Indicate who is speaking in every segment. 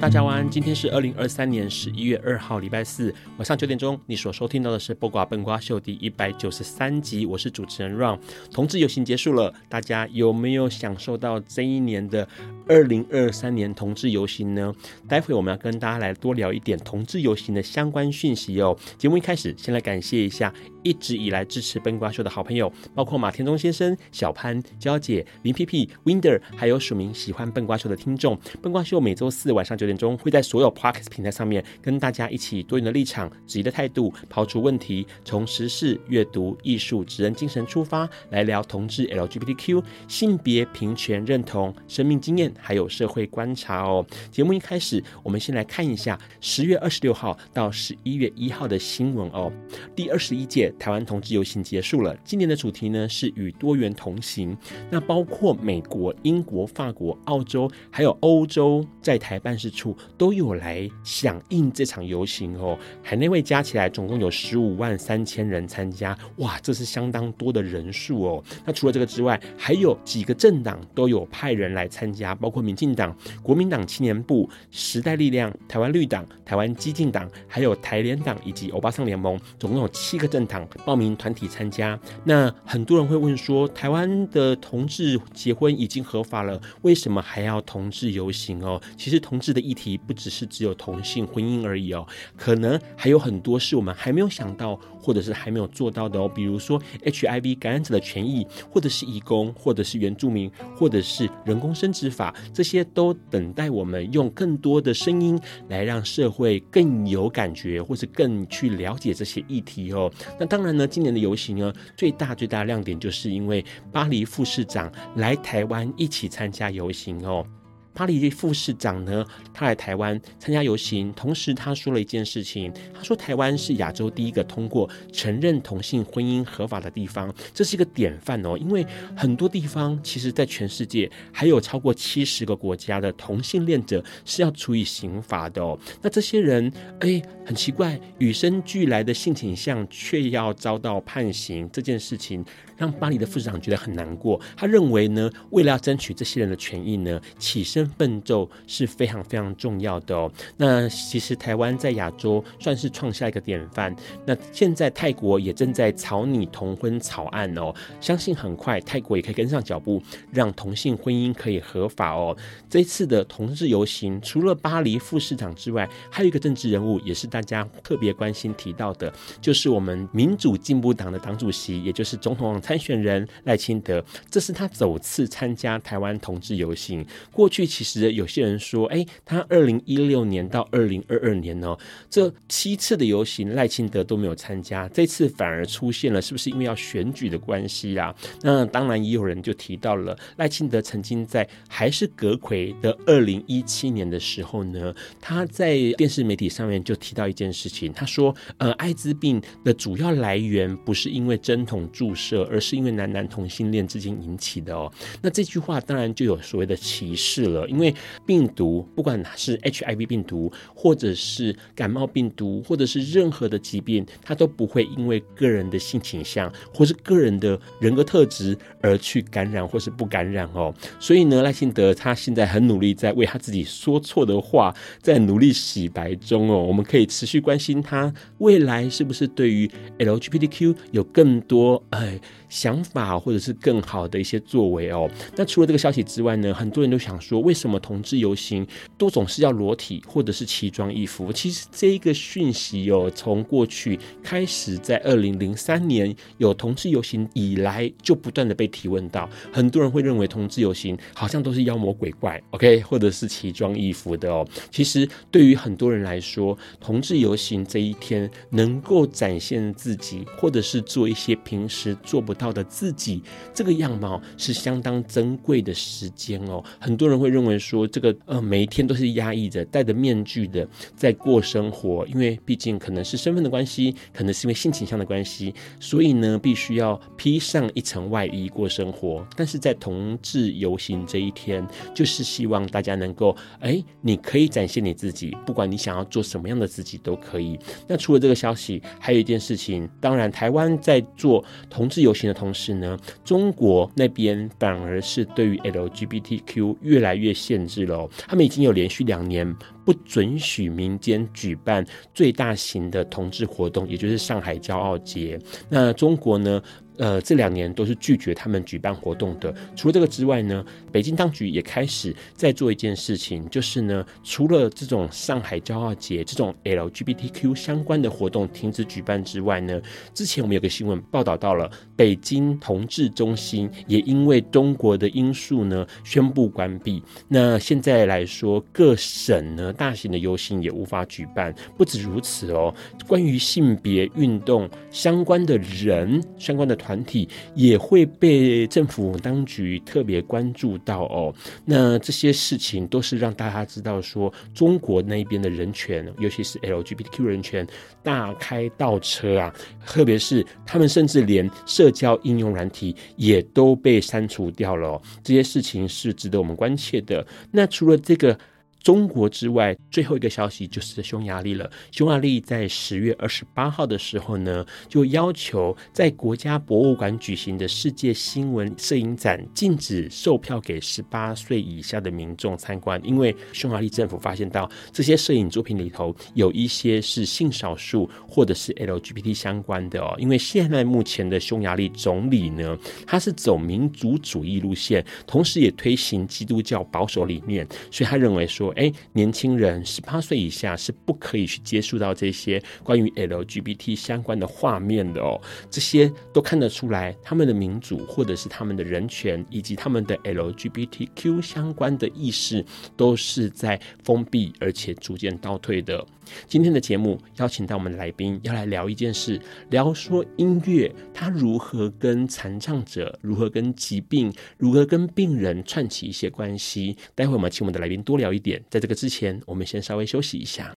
Speaker 1: 大家晚安，今天是二零二三年十一月二号，礼拜四晚上九点钟。你所收听到的是《播瓜笨瓜秀》第一百九十三集，我是主持人 Ron。同志游行结束了，大家有没有享受到这一年的二零二三年同志游行呢？待会我们要跟大家来多聊一点同志游行的相关讯息哦。节目一开始，先来感谢一下一直以来支持笨瓜秀的好朋友，包括马天中先生、小潘、娇姐、林皮皮、Winder，还有署名喜欢笨瓜秀的听众。笨瓜秀每周四晚上九点点钟会在所有 Podcast 平台上面跟大家一起多元的立场、质疑的态度，抛出问题，从时事、阅读、艺术、职人精神出发，来聊同志、LGBTQ、性别平权认同、生命经验，还有社会观察哦。节目一开始，我们先来看一下十月二十六号到十一月一号的新闻哦。第二十一届台湾同志游行结束了，今年的主题呢是与多元同行，那包括美国、英国、法国、澳洲，还有欧洲在台办事处。都有来响应这场游行哦，海内外加起来总共有十五万三千人参加，哇，这是相当多的人数哦。那除了这个之外，还有几个政党都有派人来参加，包括民进党、国民党青年部、时代力量、台湾绿党、台湾激进党，还有台联党以及欧巴桑联盟，总共有七个政党报名团体参加。那很多人会问说，台湾的同志结婚已经合法了，为什么还要同志游行哦？其实同志的议题。不只是只有同性婚姻而已哦，可能还有很多是我们还没有想到，或者是还没有做到的哦。比如说 HIV 感染者的权益，或者是移工，或者是原住民，或者是人工生殖法，这些都等待我们用更多的声音来让社会更有感觉，或是更去了解这些议题哦。那当然呢，今年的游行呢，最大最大的亮点就是因为巴黎副市长来台湾一起参加游行哦。巴黎副市长呢，他来台湾参加游行，同时他说了一件事情，他说台湾是亚洲第一个通过承认同性婚姻合法的地方，这是一个典范哦。因为很多地方其实，在全世界还有超过七十个国家的同性恋者是要处以刑罚的哦。那这些人，哎，很奇怪，与生俱来的性倾向却要遭到判刑，这件事情让巴黎的副市长觉得很难过。他认为呢，为了要争取这些人的权益呢，起身。奋斗是非常非常重要的哦。那其实台湾在亚洲算是创下一个典范。那现在泰国也正在草拟同婚草案哦，相信很快泰国也可以跟上脚步，让同性婚姻可以合法哦。这次的同志游行，除了巴黎副市长之外，还有一个政治人物也是大家特别关心提到的，就是我们民主进步党的党主席，也就是总统参选人赖清德。这是他首次参加台湾同志游行，过去。其实有些人说，哎，他二零一六年到二零二二年呢，这七次的游行赖清德都没有参加，这次反而出现了，是不是因为要选举的关系啊？那当然也有人就提到了赖清德曾经在还是阁揆的二零一七年的时候呢，他在电视媒体上面就提到一件事情，他说，呃，艾滋病的主要来源不是因为针筒注射，而是因为男男同性恋之间引起的哦。那这句话当然就有所谓的歧视了。因为病毒不管是 HIV 病毒，或者是感冒病毒，或者是任何的疾病，它都不会因为个人的性倾向或是个人的人格特质而去感染或是不感染哦。所以呢，赖清德他现在很努力在为他自己说错的话在努力洗白中哦。我们可以持续关心他未来是不是对于 LGBTQ 有更多哎想法或者是更好的一些作为哦。那除了这个消息之外呢，很多人都想说，为什么同志游行都总是要裸体或者是奇装异服？其实这一个讯息哦，从过去开始，在二零零三年有同志游行以来，就不断的被提问到。很多人会认为同志游行好像都是妖魔鬼怪，OK，或者是奇装异服的哦。其实对于很多人来说，同志游行这一天能够展现自己，或者是做一些平时做不到的自己，这个样貌是相当珍贵的时间哦。很多人会认为说，这个呃每一天都是压抑着、戴着面具的在过生活，因为毕竟可能是身份的关系，可能是因为性倾向的关系，所以呢，必须要披上一层外衣过生活。但是在同志游行这一天，就是希望大家能够，哎，你可以展现你自己，不管你想要做什么样的自己都可以。那除了这个消息，还有一件事情，当然台湾在做同志游行的同时呢，中国那边反而是对于 LGBTQ 越来越限制了。他们已经有连续两年不准许民间举办最大型的同志活动，也就是上海骄傲节。那中国呢？呃，这两年都是拒绝他们举办活动的。除了这个之外呢，北京当局也开始在做一件事情，就是呢，除了这种上海骄傲节这种 LGBTQ 相关的活动停止举办之外呢，之前我们有个新闻报道到了，北京同志中心也因为中国的因素呢宣布关闭。那现在来说，各省呢大型的游行也无法举办。不止如此哦，关于性别运动相关的人相关的团。体也会被政府当局特别关注到哦。那这些事情都是让大家知道说，中国那边的人权，尤其是 LGBTQ 人权大开倒车啊。特别是他们甚至连交应用软体也都被删除掉了。这些事情是值得我们关切的。那除了这个。中国之外，最后一个消息就是匈牙利了。匈牙利在十月二十八号的时候呢，就要求在国家博物馆举行的世界新闻摄影展禁止售票给十八岁以下的民众参观，因为匈牙利政府发现到这些摄影作品里头有一些是性少数或者是 LGBT 相关的哦。因为现在目前的匈牙利总理呢，他是走民族主义路线，同时也推行基督教保守理念，所以他认为说。哎，年轻人十八岁以下是不可以去接触到这些关于 LGBT 相关的画面的哦。这些都看得出来，他们的民主或者是他们的人权，以及他们的 LGBTQ 相关的意识，都是在封闭而且逐渐倒退的。今天的节目邀请到我们的来宾，要来聊一件事，聊说音乐它如何跟残障者，如何跟疾病，如何跟病人串起一些关系。待会我们请我们的来宾多聊一点。在这个之前，我们先稍微休息一下。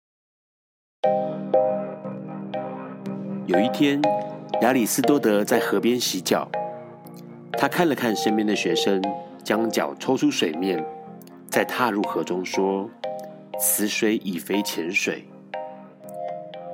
Speaker 2: 有一天，亚里斯多德在河边洗脚，他看了看身边的学生，将脚抽出水面，再踏入河中，说：“此水已非浅水。”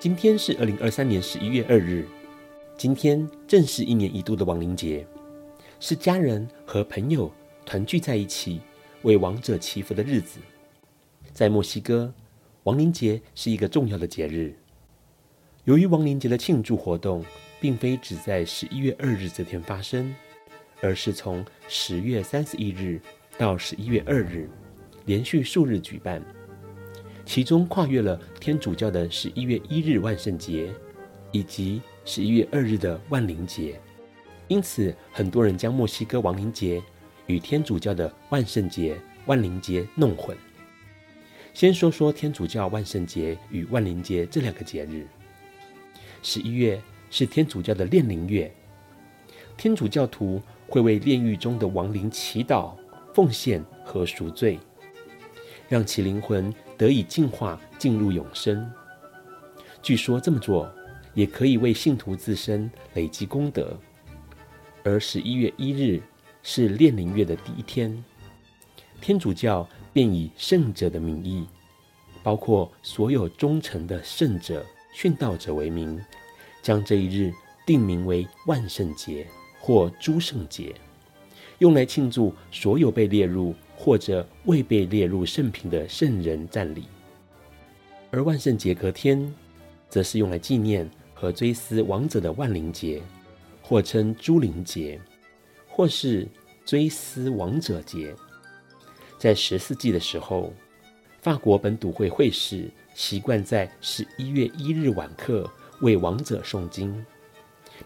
Speaker 1: 今天是二零二三年十一月二日，今天正是一年一度的亡灵节，是家人和朋友团聚在一起为亡者祈福的日子。在墨西哥，亡灵节是一个重要的节日。由于亡灵节的庆祝活动并非只在十一月二日这天发生，而是从十月三十一日到十一月二日，连续数日举办。其中跨越了天主教的十一月一日万圣节，以及十一月二日的万灵节，因此很多人将墨西哥亡灵节与天主教的万圣节、万灵节弄混。先说说天主教万圣节与万灵节这两个节日。十一月是天主教的炼灵月，天主教徒会为炼狱中的亡灵祈祷、奉献和赎罪，让其灵魂得以净化，进入永生。据说这么做也可以为信徒自身累积功德。而十一月一日是炼灵月的第一天，天主教便以圣者的名义，包括所有忠诚的圣者、殉道者为名，将这一日定名为万圣节或诸圣节，用来庆祝所有被列入或者未被列入圣品的圣人赞礼。而万圣节隔天，则是用来纪念和追思亡者的万灵节，或称诸灵节，或是追思亡者节。在十四纪的时候，法国本笃会会士习惯在十一月一日晚课为亡者诵经，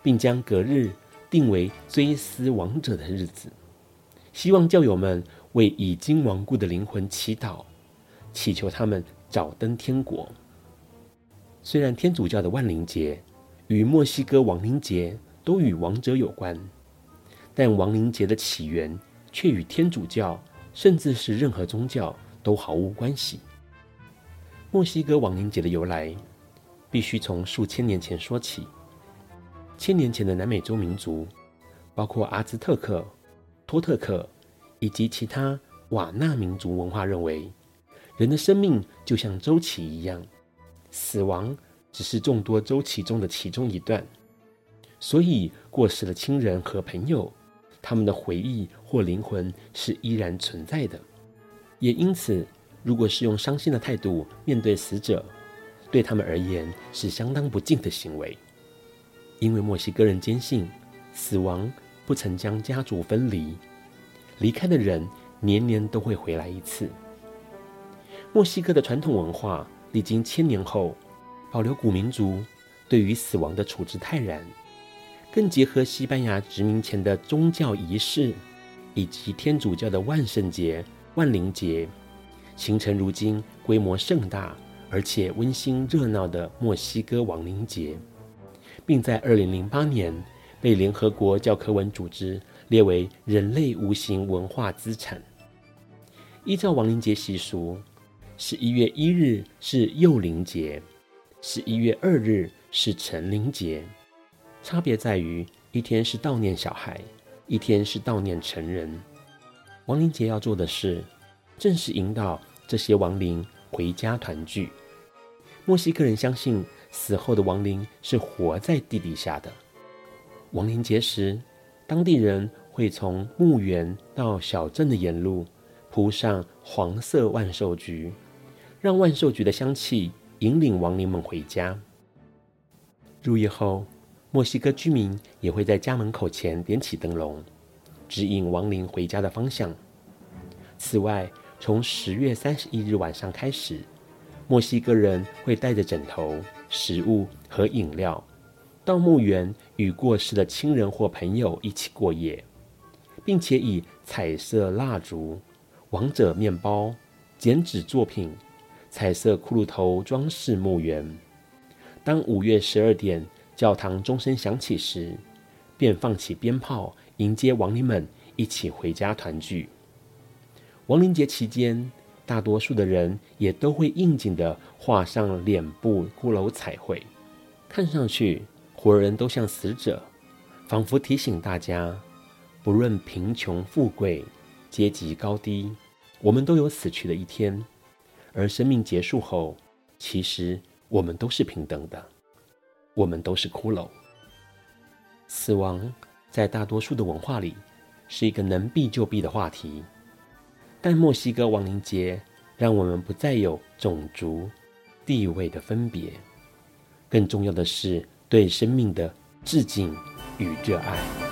Speaker 1: 并将隔日定为追思亡者的日子，希望教友们为已经亡故的灵魂祈祷，祈求他们早登天国。虽然天主教的万灵节与墨西哥亡灵节都与亡者有关，但亡灵节的起源却与天主教甚至是任何宗教都毫无关系。墨西哥亡灵节的由来必须从数千年前说起。千年前的南美洲民族，包括阿兹特克、托特克以及其他瓦纳民族文化认为，人的生命就像周期一样，死亡只是众多周期中的其中一段。所以，过世的亲人和朋友，他们的回忆或灵魂是依然存在的。也因此，如果是用伤心的态度面对死者，对他们而言是相当不敬的行为。因为墨西哥人坚信，死亡不曾将家族分离，离开的人年年都会回来一次。墨西哥的传统文化历经千年后，保留古民族对于死亡的处置泰然，更结合西班牙殖民前的宗教仪式，以及天主教的万圣节、万灵节，形成如今规模盛大而且温馨热闹的墨西哥亡灵节。并在二零零八年被联合国教科文组织列为人类无形文化资产。依照亡灵节习俗，十一月一日是幼灵节，十一月二日是成灵节，差别在于一天是悼念小孩，一天是悼念成人。亡灵节要做的事，正是引导这些亡灵回家团聚。墨西哥人相信，死后的亡灵是活在地底下的。亡灵节时，当地人会从墓园到小镇的沿路铺上黄色万寿菊，让万寿菊的香气引领亡灵们回家。入夜后，墨西哥居民也会在家门口前点起灯笼，指引亡灵回家的方向。此外，从十月三十一日晚上开始，墨西哥人会带着枕头。食物和饮料，到墓园与过世的亲人或朋友一起过夜，并且以彩色蜡烛、王者面包、剪纸作品、彩色骷髅头装饰墓园。当午夜十二点教堂钟声响起时，便放起鞭炮迎接亡灵们一起回家团聚。亡灵节期间，大多数的人也都会应景地画上脸部骷髅彩绘，看上去活人都像死者，仿佛提醒大家，不论贫穷富贵、阶级高低，我们都有死去的一天。而生命结束后，其实我们都是平等的，我们都是骷髅。死亡在大多数的文化里是一个能避就避的话题。但墨西哥亡灵节让我们不再有种族、地位的分别，更重要的是对生命的致敬与热爱。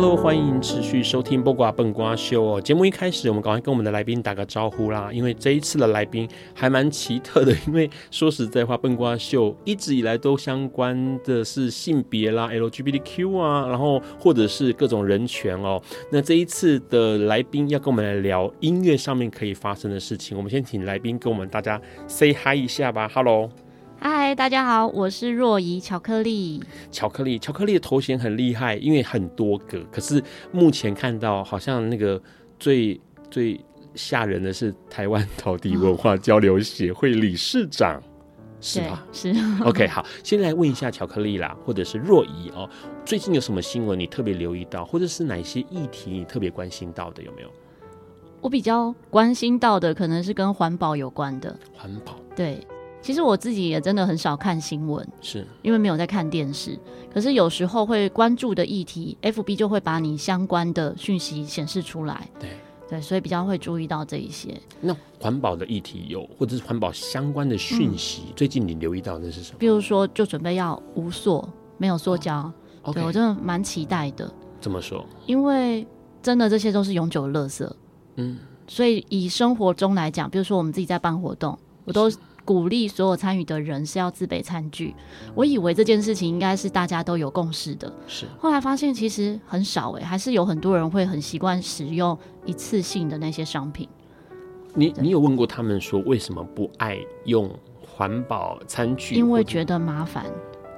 Speaker 1: ？Hello，欢迎持续收听《播瓜笨瓜秀》哦。节目一开始，我们赶快跟我们的来宾打个招呼啦。因为这一次的来宾还蛮奇特的，因为说实在话，笨瓜秀一直以来都相关的是性别啦、LGBTQ 啊，然后或者是各种人权哦。那这一次的来宾要跟我们来聊音乐上面可以发生的事情，我们先请来宾跟我们大家 say hi 一下吧。Hello。
Speaker 3: 嗨，大家好，我是若仪巧克力。
Speaker 1: 巧克力，巧克力的头衔很厉害，因为很多个。可是目前看到，好像那个最最吓人的是台湾陶笛文化交流协会理事长，哦、是吧？
Speaker 3: 是。
Speaker 1: OK，好，先来问一下巧克力啦，或者是若仪哦，最近有什么新闻你特别留意到，或者是哪些议题你特别关心到的？有没有？
Speaker 3: 我比较关心到的可能是跟环保有关的。
Speaker 1: 环保，
Speaker 3: 对。其实我自己也真的很少看新闻，
Speaker 1: 是
Speaker 3: 因为没有在看电视。可是有时候会关注的议题，FB 就会把你相关的讯息显示出来。
Speaker 1: 对
Speaker 3: 对，所以比较会注意到这一些。
Speaker 1: 那环保的议题有，或者是环保相关的讯息，嗯，最近你留意到的是什么？
Speaker 3: 比如说，就准备要无塑，没有塑胶。
Speaker 1: 哦，
Speaker 3: 对，我真的蛮期待的。
Speaker 1: 怎么说？
Speaker 3: 因为真的这些都是永久的垃圾。嗯，所以以生活中来讲，比如说我们自己在办活动，我都。鼓励所有参与的人是要自备餐具。我以为这件事情应该是大家都有共识的，
Speaker 1: 是。
Speaker 3: 后来发现其实很少哎，还是有很多人会很习惯使用一次性的那些商品。
Speaker 1: 你你有问过他们说为什么不爱用环保餐具？
Speaker 3: 因为觉得麻烦。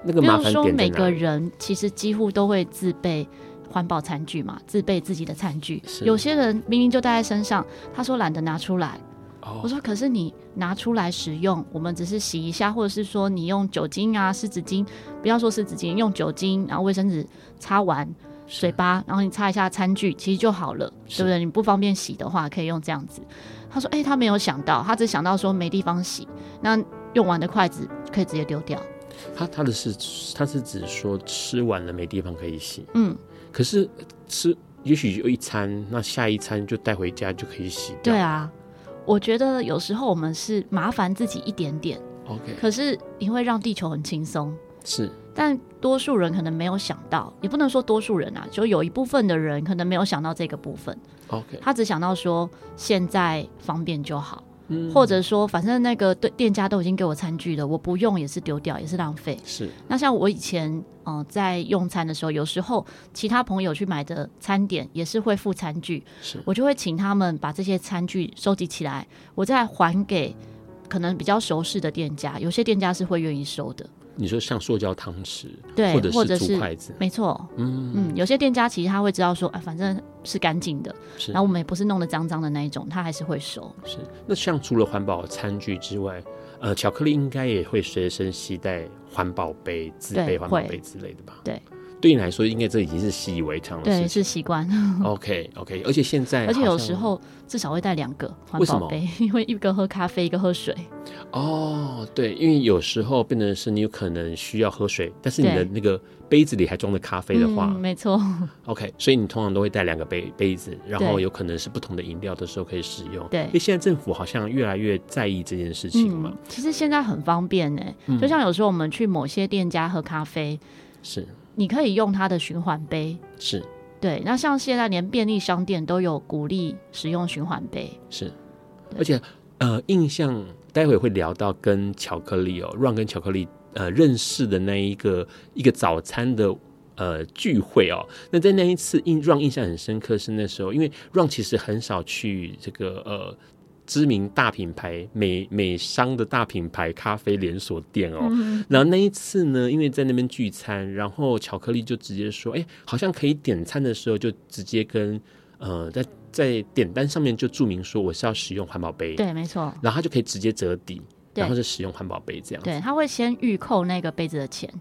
Speaker 1: 那个麻烦？
Speaker 3: 说每个人其实几乎都会自备环保餐具嘛，自备自己的餐具。有些人明明就带在身上，他说懒得拿出来。我说：“可是你拿出来使用，我们只是洗一下，或者是说你用酒精啊、湿纸巾，不要说湿纸巾，用酒精，然后卫生纸擦完嘴巴，然后你擦一下餐具，其实就好了，对不对？你不方便洗的话，可以用这样子。”他说：“哎、欸，他没有想到，他只想到说没地方洗，那用完的筷子可以直接丢掉。
Speaker 1: 他他的是他是指说吃完了没地方可以洗，
Speaker 3: 嗯，
Speaker 1: 可是吃也许有一餐，那下一餐就带回家就可以洗掉。
Speaker 3: 对啊。”我觉得有时候我们是麻烦自己一点点
Speaker 1: ，OK，
Speaker 3: 可是你会让地球很轻松，
Speaker 1: 是。
Speaker 3: 但多数人可能没有想到，也不能说多数人啊，就有一部分的人可能没有想到这个部分
Speaker 1: ，OK，
Speaker 3: 他只想到说现在方便就好。或者说，反正那个对店家都已经给我餐具了，我不用也是丢掉，也是浪费。
Speaker 1: 是。
Speaker 3: 那像我以前嗯、呃、在用餐的时候，有时候其他朋友去买的餐点也是会附餐具，
Speaker 1: 是
Speaker 3: 我就会请他们把这些餐具收集起来，我再还给可能比较熟识的店家，有些店家是会愿意收的。
Speaker 1: 你说像塑胶汤匙，
Speaker 3: 对，
Speaker 1: 或者是竹筷子，
Speaker 3: 没错，嗯嗯，有些店家其实他会知道说，啊，反正是干净的，然后我们也不是弄得脏脏的那一种，他还是会收。
Speaker 1: 是，那像除了环保餐具之外，呃，巧克力应该也会随身携带环保杯、自备环保杯之类的吧？
Speaker 3: 对。
Speaker 1: 对你来说，应该这已经是习以为常了。
Speaker 3: 对，是习惯。
Speaker 1: OK OK，而且现在，
Speaker 3: 而且有时候至少会带两个环保杯，因为一个喝咖啡，一个喝水。
Speaker 1: 哦，对，因为有时候变成是你有可能需要喝水，但是你的那个杯子里还装着咖啡的话，
Speaker 3: 嗯、没错。
Speaker 1: OK，所以你通常都会带两个杯杯子，然后有可能是不同的饮料的时候可以使用。
Speaker 3: 对，
Speaker 1: 因为现在政府好像越来越在意这件事情嘛。
Speaker 3: 嗯、其实现在很方便呢，就像有时候我们去某些店家喝咖啡，
Speaker 1: 是。
Speaker 3: 你可以用它的循环杯，
Speaker 1: 是
Speaker 3: 对。那像现在连便利商店都有鼓励使用循环杯，
Speaker 1: 是。而且呃，印象待会会聊到跟巧克力哦，Ron 跟巧克力呃认识的那一个一个早餐的呃聚会哦。那在那一次印 Ron 印象很深刻是那时候，因为 Ron 其实很少去这个呃。知名大品牌美美商的大品牌咖啡连锁店哦，嗯，然后那一次呢，因为在那边聚餐，然后巧克力就直接说，哎，好像可以点餐的时候就直接跟呃在在点单上面就注明说我是要使用环保杯，
Speaker 3: 对，没错，
Speaker 1: 然后他就可以直接折抵，然后是使用环保杯这样，
Speaker 3: 对，他会先预扣那个杯子的钱.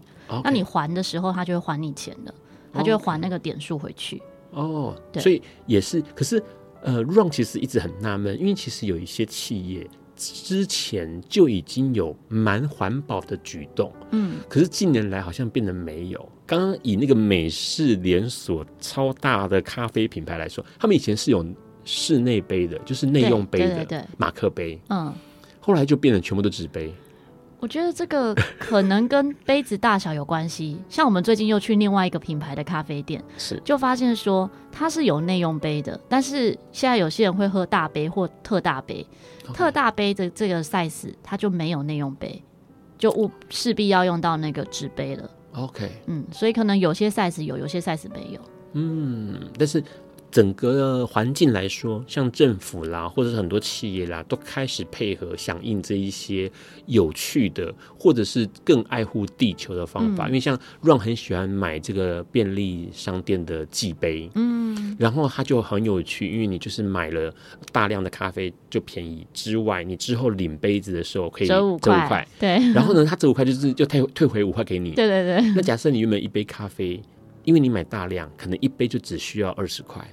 Speaker 3: 那你还的时候他就会还你钱的，他就会还那个点数回去，
Speaker 1: 哦，对，所以也是，可是。呃，Ron 其实一直很纳闷，因为其实有一些企业之前就已经有蛮环保的举动，
Speaker 3: 嗯，
Speaker 1: 可是近年来好像变得没有。刚刚以那个美式连锁超大的咖啡品牌来说，他们以前是有室内杯的，就是内用杯的马克杯，
Speaker 3: 嗯，
Speaker 1: 后来就变成全部都纸杯。
Speaker 3: 我觉得这个可能跟杯子大小有关系。像我们最近又去另外一个品牌的咖啡店，
Speaker 1: 是
Speaker 3: 就发现说它是有内用杯的，但是现在有些人会喝大杯或特大杯.特大杯的这个 size 它就没有内用杯，就务势必要用到那个纸杯了。
Speaker 1: OK，
Speaker 3: 嗯，所以可能有些 size 有，有些 size 没有。
Speaker 1: 嗯，但是。整个环境来说，像政府啦，或者是很多企业啦，都开始配合响应这一些有趣的，或者是更爱护地球的方法。嗯、因为像 Ron 很喜欢买这个便利商店的寄杯，嗯，然后它就很有趣，因为你就是买了大量的咖啡就便宜之外，你之后领杯子的时候可以折五块，对。然后呢，它折五块就是就退退回五块给你，
Speaker 3: 对对对。
Speaker 1: 那假设你原本一杯咖啡，因为你买大量，可能一杯就只需要二十块。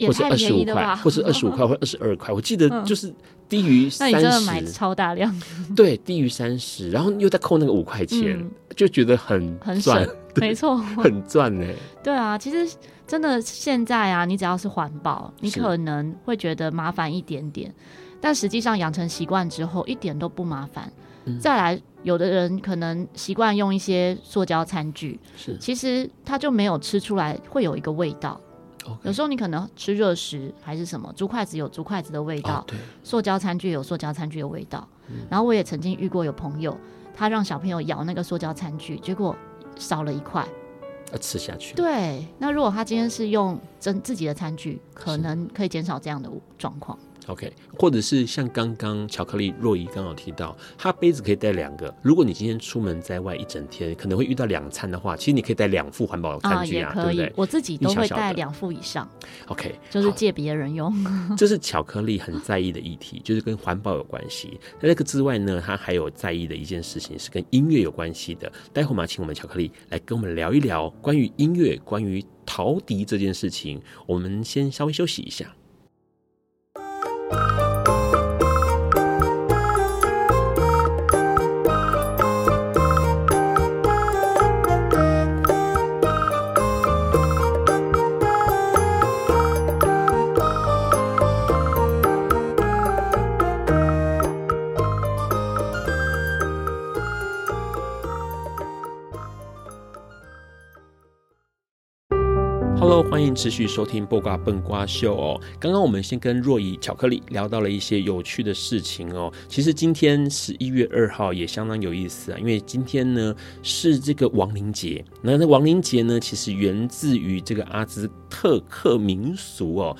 Speaker 1: 或是二十五块，或是二十五块，或二十二块，我记得就是低于三十。那你真的
Speaker 3: 买超大量？
Speaker 1: 对，低于三十，然后又再扣那个五块钱，嗯、就觉得很
Speaker 3: 很赚，没错，
Speaker 1: 很赚呢。
Speaker 3: 对啊，其实真的现在啊，你只要是环保，你可能会觉得麻烦一点点，但实际上养成习惯之后，一点都不麻烦。嗯、再来，有的人可能习惯用一些塑胶餐具，
Speaker 1: 是，
Speaker 3: 其实他就没有吃出来会有一个味道。有时候你可能吃热食还是什么，竹筷子有竹筷子的味道，
Speaker 1: 哦、
Speaker 3: 塑胶餐具有塑胶餐具的味道。嗯、然后我也曾经遇过有朋友，他让小朋友咬那个塑胶餐具，结果少了一块，
Speaker 1: 要吃下去。
Speaker 3: 对，那如果他今天是用真自己的餐具，可能可以减少这样的状况。
Speaker 1: OK，或者是像刚刚巧克力若仪刚好提到，它杯子可以带两个。如果你今天出门在外一整天，可能会遇到两餐的话，其实你可以带两副环保餐具啊。对不对？
Speaker 3: 我自己都会带两副以上。
Speaker 1: OK，
Speaker 3: 就是借别人用。
Speaker 1: 这是巧克力很在意的议题，就是跟环保有关系。那这个之外呢，他还有在意的一件事情是跟音乐有关系的。待会儿嘛，请我们巧克力来跟我们聊一聊关于音乐、关于陶笛这件事情。我们先稍微休息一下。you 欢迎持续收听播瓜笨瓜秀哦。刚刚我们先跟若仪巧克力聊到了一些有趣的事情哦。其实今天十一月二号也相当有意思啊，因为今天呢是这个亡灵节。那那亡灵节呢，其实源自于这个阿兹特克民俗哦。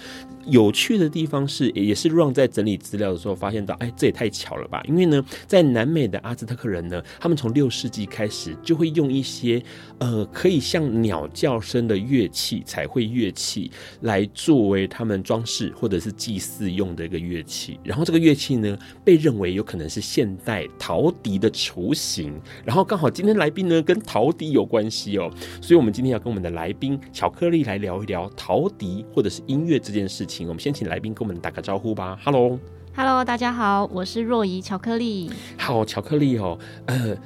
Speaker 1: 有趣的地方是，也是 Ron 在整理资料的时候发现到，哎，这也太巧了吧！因为呢，在南美的阿兹特克人呢，他们从六世纪开始就会用一些呃可以像鸟叫声的乐器，才会乐器来作为他们装饰或者是祭祀用的一个乐器。然后这个乐器呢，被认为有可能是现代陶笛的雏形。然后刚好今天来宾呢跟陶笛有关系哦，所以我们今天要跟我们的来宾巧克力来聊一聊陶笛或者是音乐这件事情。我们先请来宾跟我们打个招呼吧。Hello，Hello，
Speaker 3: 大家好，我是若仪巧克力。
Speaker 1: 好，巧克力哦，呃，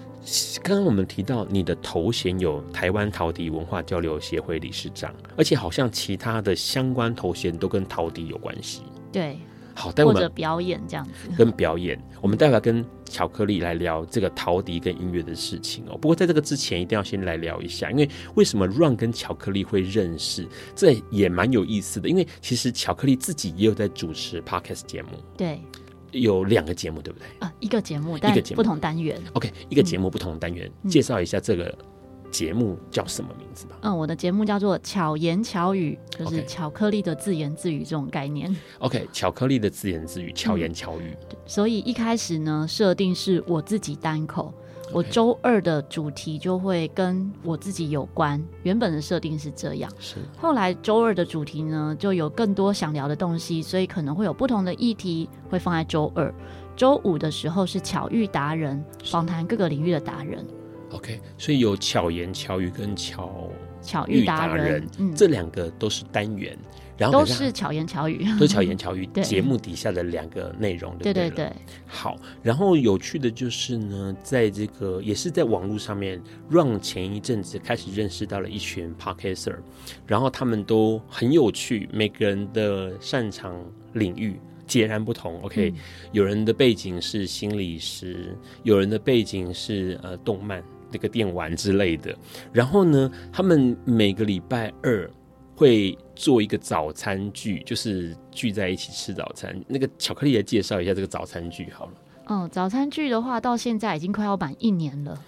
Speaker 1: 刚刚我们提到你的头衔有台湾陶笛文化交流协会理事长，而且好像其他的相关头衔都跟陶笛有关系。
Speaker 3: 对。
Speaker 1: 好，待会
Speaker 3: 或者表演这样子，
Speaker 1: 跟表演，我们待会跟巧克力来聊这个陶笛跟音乐的事情哦。不过在这个之前，一定要先来聊一下，因为为什么 Run 跟巧克力会认识，这也蛮有意思的。因为其实巧克力自己也有在主持 Podcast 节目，
Speaker 3: 对，
Speaker 1: 有两个节目，对不对？
Speaker 3: 啊，一个节目，一个节目不同单元。
Speaker 1: OK，一个节目不同单元，嗯、介绍一下这个。节目叫什么名字吧？
Speaker 3: 嗯，我的节目叫做巧言巧语，就是巧克力的自言自语这种概念。
Speaker 1: OK，巧克力的自言自语，巧言巧语。
Speaker 3: 嗯，所以一开始呢，设定是我自己单口。我周二的主题就会跟我自己有关，原本的设定是这样。
Speaker 1: 是。
Speaker 3: 后来周二的主题呢，就有更多想聊的东西，所以可能会有不同的议题会放在周二。周五的时候是巧遇达人，访谈各个领域的达人。
Speaker 1: OK，所以有巧言巧语跟巧
Speaker 3: 巧遇达人，
Speaker 1: 嗯、这两个都是单元。然后
Speaker 3: 都是巧言巧语，
Speaker 1: 都巧言巧语 节目底下的两个内容，对不对？
Speaker 3: 对对对。
Speaker 1: 好，然后有趣的就是呢，在这个也是在网络上面，让前一阵子开始认识到了一群 Podcaster，然后他们都很有趣，每个人的擅长领域截然不同。OK，、嗯、有人的背景是心理师，有人的背景是呃动漫。那个电玩之类的，然后呢，他们每个礼拜二会做一个早餐聚，就是聚在一起吃早餐。那个巧克力来介绍一下这个早餐聚好了。嗯，
Speaker 3: 早餐聚的话，到现在已经快要满一年了。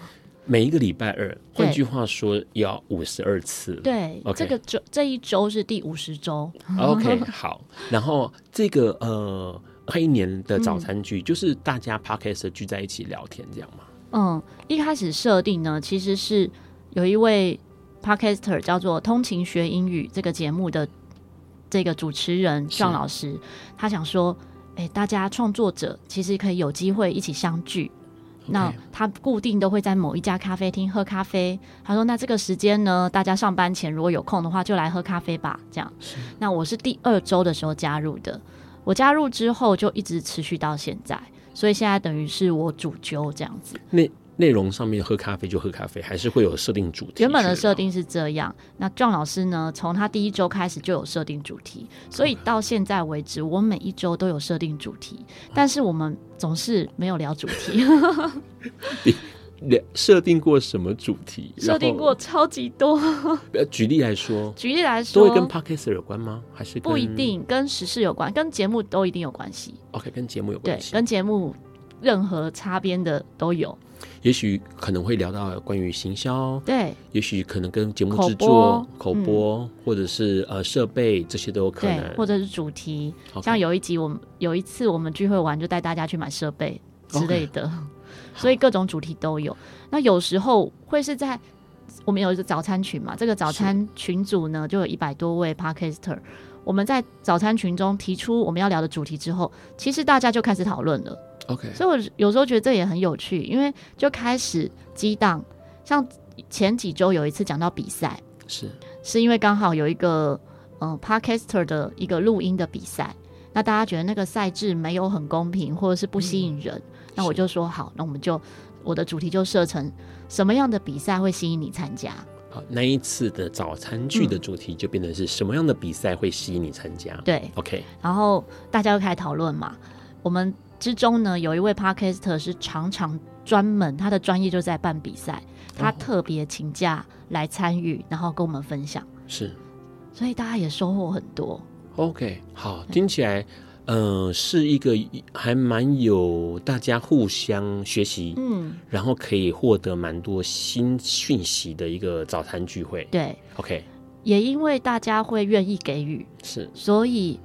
Speaker 1: 每一个礼拜二，换句话说，要五十二次。
Speaker 3: 对，okay. 这个周这一周是第五十周。
Speaker 1: OK，好。然后这个呃，快一年的早餐聚，嗯，就是大家 Podcast 聚在一起聊天，这样吗？
Speaker 3: 嗯，一开始设定呢，其实是有一位 Podcaster 叫做《通勤学英语》这个节目的这个主持人壮老师，他想说，哎、欸，大家创作者其实可以有机会一起相聚。那他固定都会在某一家咖啡厅喝咖啡。他说，那这个时间呢，大家上班前如果有空的话，就来喝咖啡吧。这样，那我是第二周的时候加入的，我加入之后就一直持续到现在。所以现在等于是我主揪这样子。
Speaker 1: 内内容上面喝咖啡就喝咖啡，还是会有设定主题？
Speaker 3: 原本的设定是这样。那壮老师呢？从他第一周开始就有设定主题，所以到现在为止，我每一周都有设定主题，但是我们总是没有聊主题。
Speaker 1: 设定过什么主题？
Speaker 3: 设定过超级多。
Speaker 1: 举例来说，
Speaker 3: 举例来说，
Speaker 1: 都会跟 Podcast 有关吗？还是
Speaker 3: 不一定？跟时事有关，跟节目都一定有关系。
Speaker 1: OK，跟节目有关系。
Speaker 3: 对，跟节目任何擦边的都有。
Speaker 1: 也许可能会聊到关于行销，
Speaker 3: 对。
Speaker 1: 也许可能跟节目制作、口播，口播嗯、或者是呃设备这些都有可能，
Speaker 3: 或者是主题。像有一集，我们有一次我们聚会完，就带大家去买设备之类的。所以各种主题都有。那有时候会是在我们有一个早餐群嘛，这个早餐群组呢就有一百多位 Podcaster。我们在早餐群中提出我们要聊的主题之后，其实大家就开始讨论了。
Speaker 1: OK，
Speaker 3: 所以我有时候觉得这也很有趣，因为就开始激荡。像前几周有一次讲到比赛，
Speaker 1: 是
Speaker 3: 是因为刚好有一个嗯、呃、Podcaster 的一个录音的比赛，那大家觉得那个赛制没有很公平，或者是不吸引人。嗯那我就说好，那我们就我的主题就设成什么样的比赛会吸引你参加？
Speaker 1: 好，那一次的早餐剧的主题就变成是什么样的比赛会吸引你参加？
Speaker 3: 嗯、对
Speaker 1: ，OK。
Speaker 3: 然后大家就开始讨论嘛。我们之中呢，有一位 Podcaster 是常常专门他的专业就在办比赛，他特别请假来参与，哦，然后跟我们分享。
Speaker 1: 是，
Speaker 3: 所以大家也收获很多。
Speaker 1: OK，好，听起来。呃，是一个还蛮有大家互相学习，嗯，然后可以获得蛮多新讯息的一个早餐聚会。
Speaker 3: 对
Speaker 1: ，OK，
Speaker 3: 也因为大家会愿意给予，
Speaker 1: 是，所
Speaker 3: 以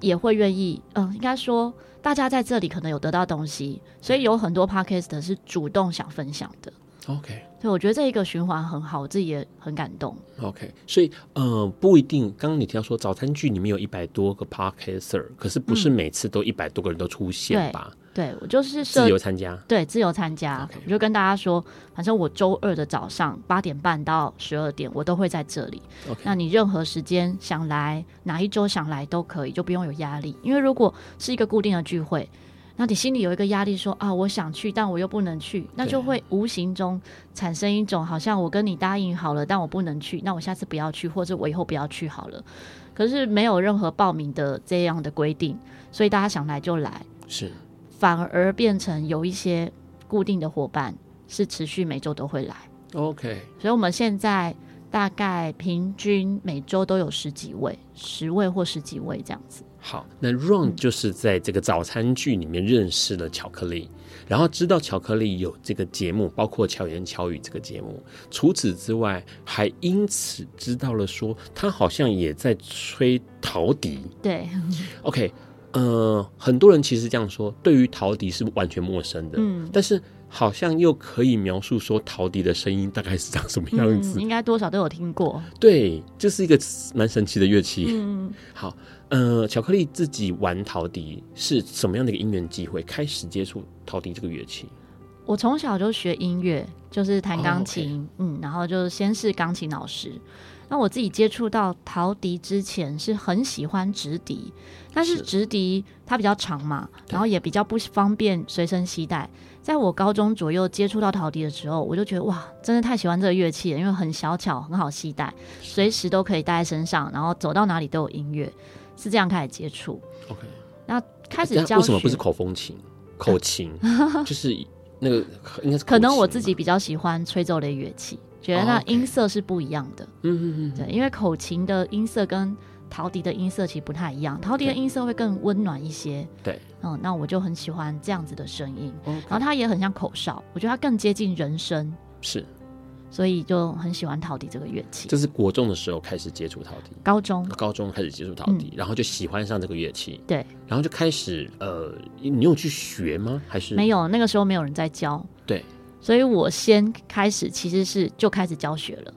Speaker 3: 也会愿意，嗯、呃，应该说大家在这里可能有得到东西，所以有很多 Podcast 是主动想分享的。
Speaker 1: OK。
Speaker 3: 对，我觉得这一个循环很好，我自己也很感动。
Speaker 1: OK，所以呃，不一定。刚刚你提到说早餐聚里面有一百多个 Podcaster，可是不是每次都一百多个人都出现吧？
Speaker 3: 嗯、对，对我就是
Speaker 1: 自由参加。
Speaker 3: 对，自由参加。我就跟大家说，反正我周二的早上八点半到十二点，我都会在这里。那你任何时间想来，哪一周想来都可以，就不用有压力。因为如果是一个固定的聚会。那你心里有一个压力，说啊，我想去，但我又不能去，那就会无形中产生一种好像我跟你答应好了，但我不能去，那我下次不要去，或者我以后不要去好了。可是没有任何报名的这样的规定，所以大家想来就来，
Speaker 1: 是，
Speaker 3: 反而变成有一些固定的伙伴是持续每周都会来。
Speaker 1: OK，
Speaker 3: 所以我们现在大概平均每周都有十几位，十位或十几位这样子。
Speaker 1: 好，那 Ron 就是在这个早餐剧里面认识了巧克力，然后知道巧克力有这个节目，包括巧言巧语这个节目。除此之外，还因此知道了说他好像也在吹陶笛。
Speaker 3: 对
Speaker 1: ，OK，呃，很多人其实这样说，对于陶笛是完全陌生的。嗯，但是好像又可以描述说陶笛的声音大概是长什么样子。
Speaker 3: 嗯，应该多少都有听过。
Speaker 1: 对，这是一个蛮神奇的乐器。嗯，好。呃，巧克力自己玩陶笛是什么样的一个因缘机会开始接触陶笛这个乐器？
Speaker 3: 我从小就学音乐，就是弹钢琴，oh. 嗯，然后就先是钢琴老师，那我自己接触到陶笛之前是很喜欢直笛，但是直笛它比较长嘛，然后也比较不方便随身携带。在我高中左右接触到陶笛的时候，我就觉得哇，真的太喜欢这个乐器了，因为很小巧，很好携带，随时都可以带在身上，然后走到哪里都有音乐，是这样开始接触。
Speaker 1: OK，
Speaker 3: 那开始教，
Speaker 1: 为什么不是口风琴？口琴 就是那个应该是
Speaker 3: 可能我自己比较喜欢吹奏类乐器，觉得那音色是不一样的。
Speaker 1: 嗯嗯嗯，
Speaker 3: 对，因为口琴的音色跟陶笛的音色其实不太一样，陶笛的音色会更温暖一些。
Speaker 1: 对，
Speaker 3: 嗯，那我就很喜欢这样子的声音。然后它也很像口哨，我觉得它更接近人声。
Speaker 1: 是，
Speaker 3: 所以就很喜欢陶笛这个乐器。
Speaker 1: 这是国中的时候开始接触陶笛，
Speaker 3: 高中
Speaker 1: 高中开始接触陶笛，嗯，然后就喜欢上这个乐器。
Speaker 3: 对，
Speaker 1: 然后就开始呃，你有去学吗？还是
Speaker 3: 没有？那个时候没有人在教。
Speaker 1: 对，
Speaker 3: 所以我先开始其实是就开始教学了，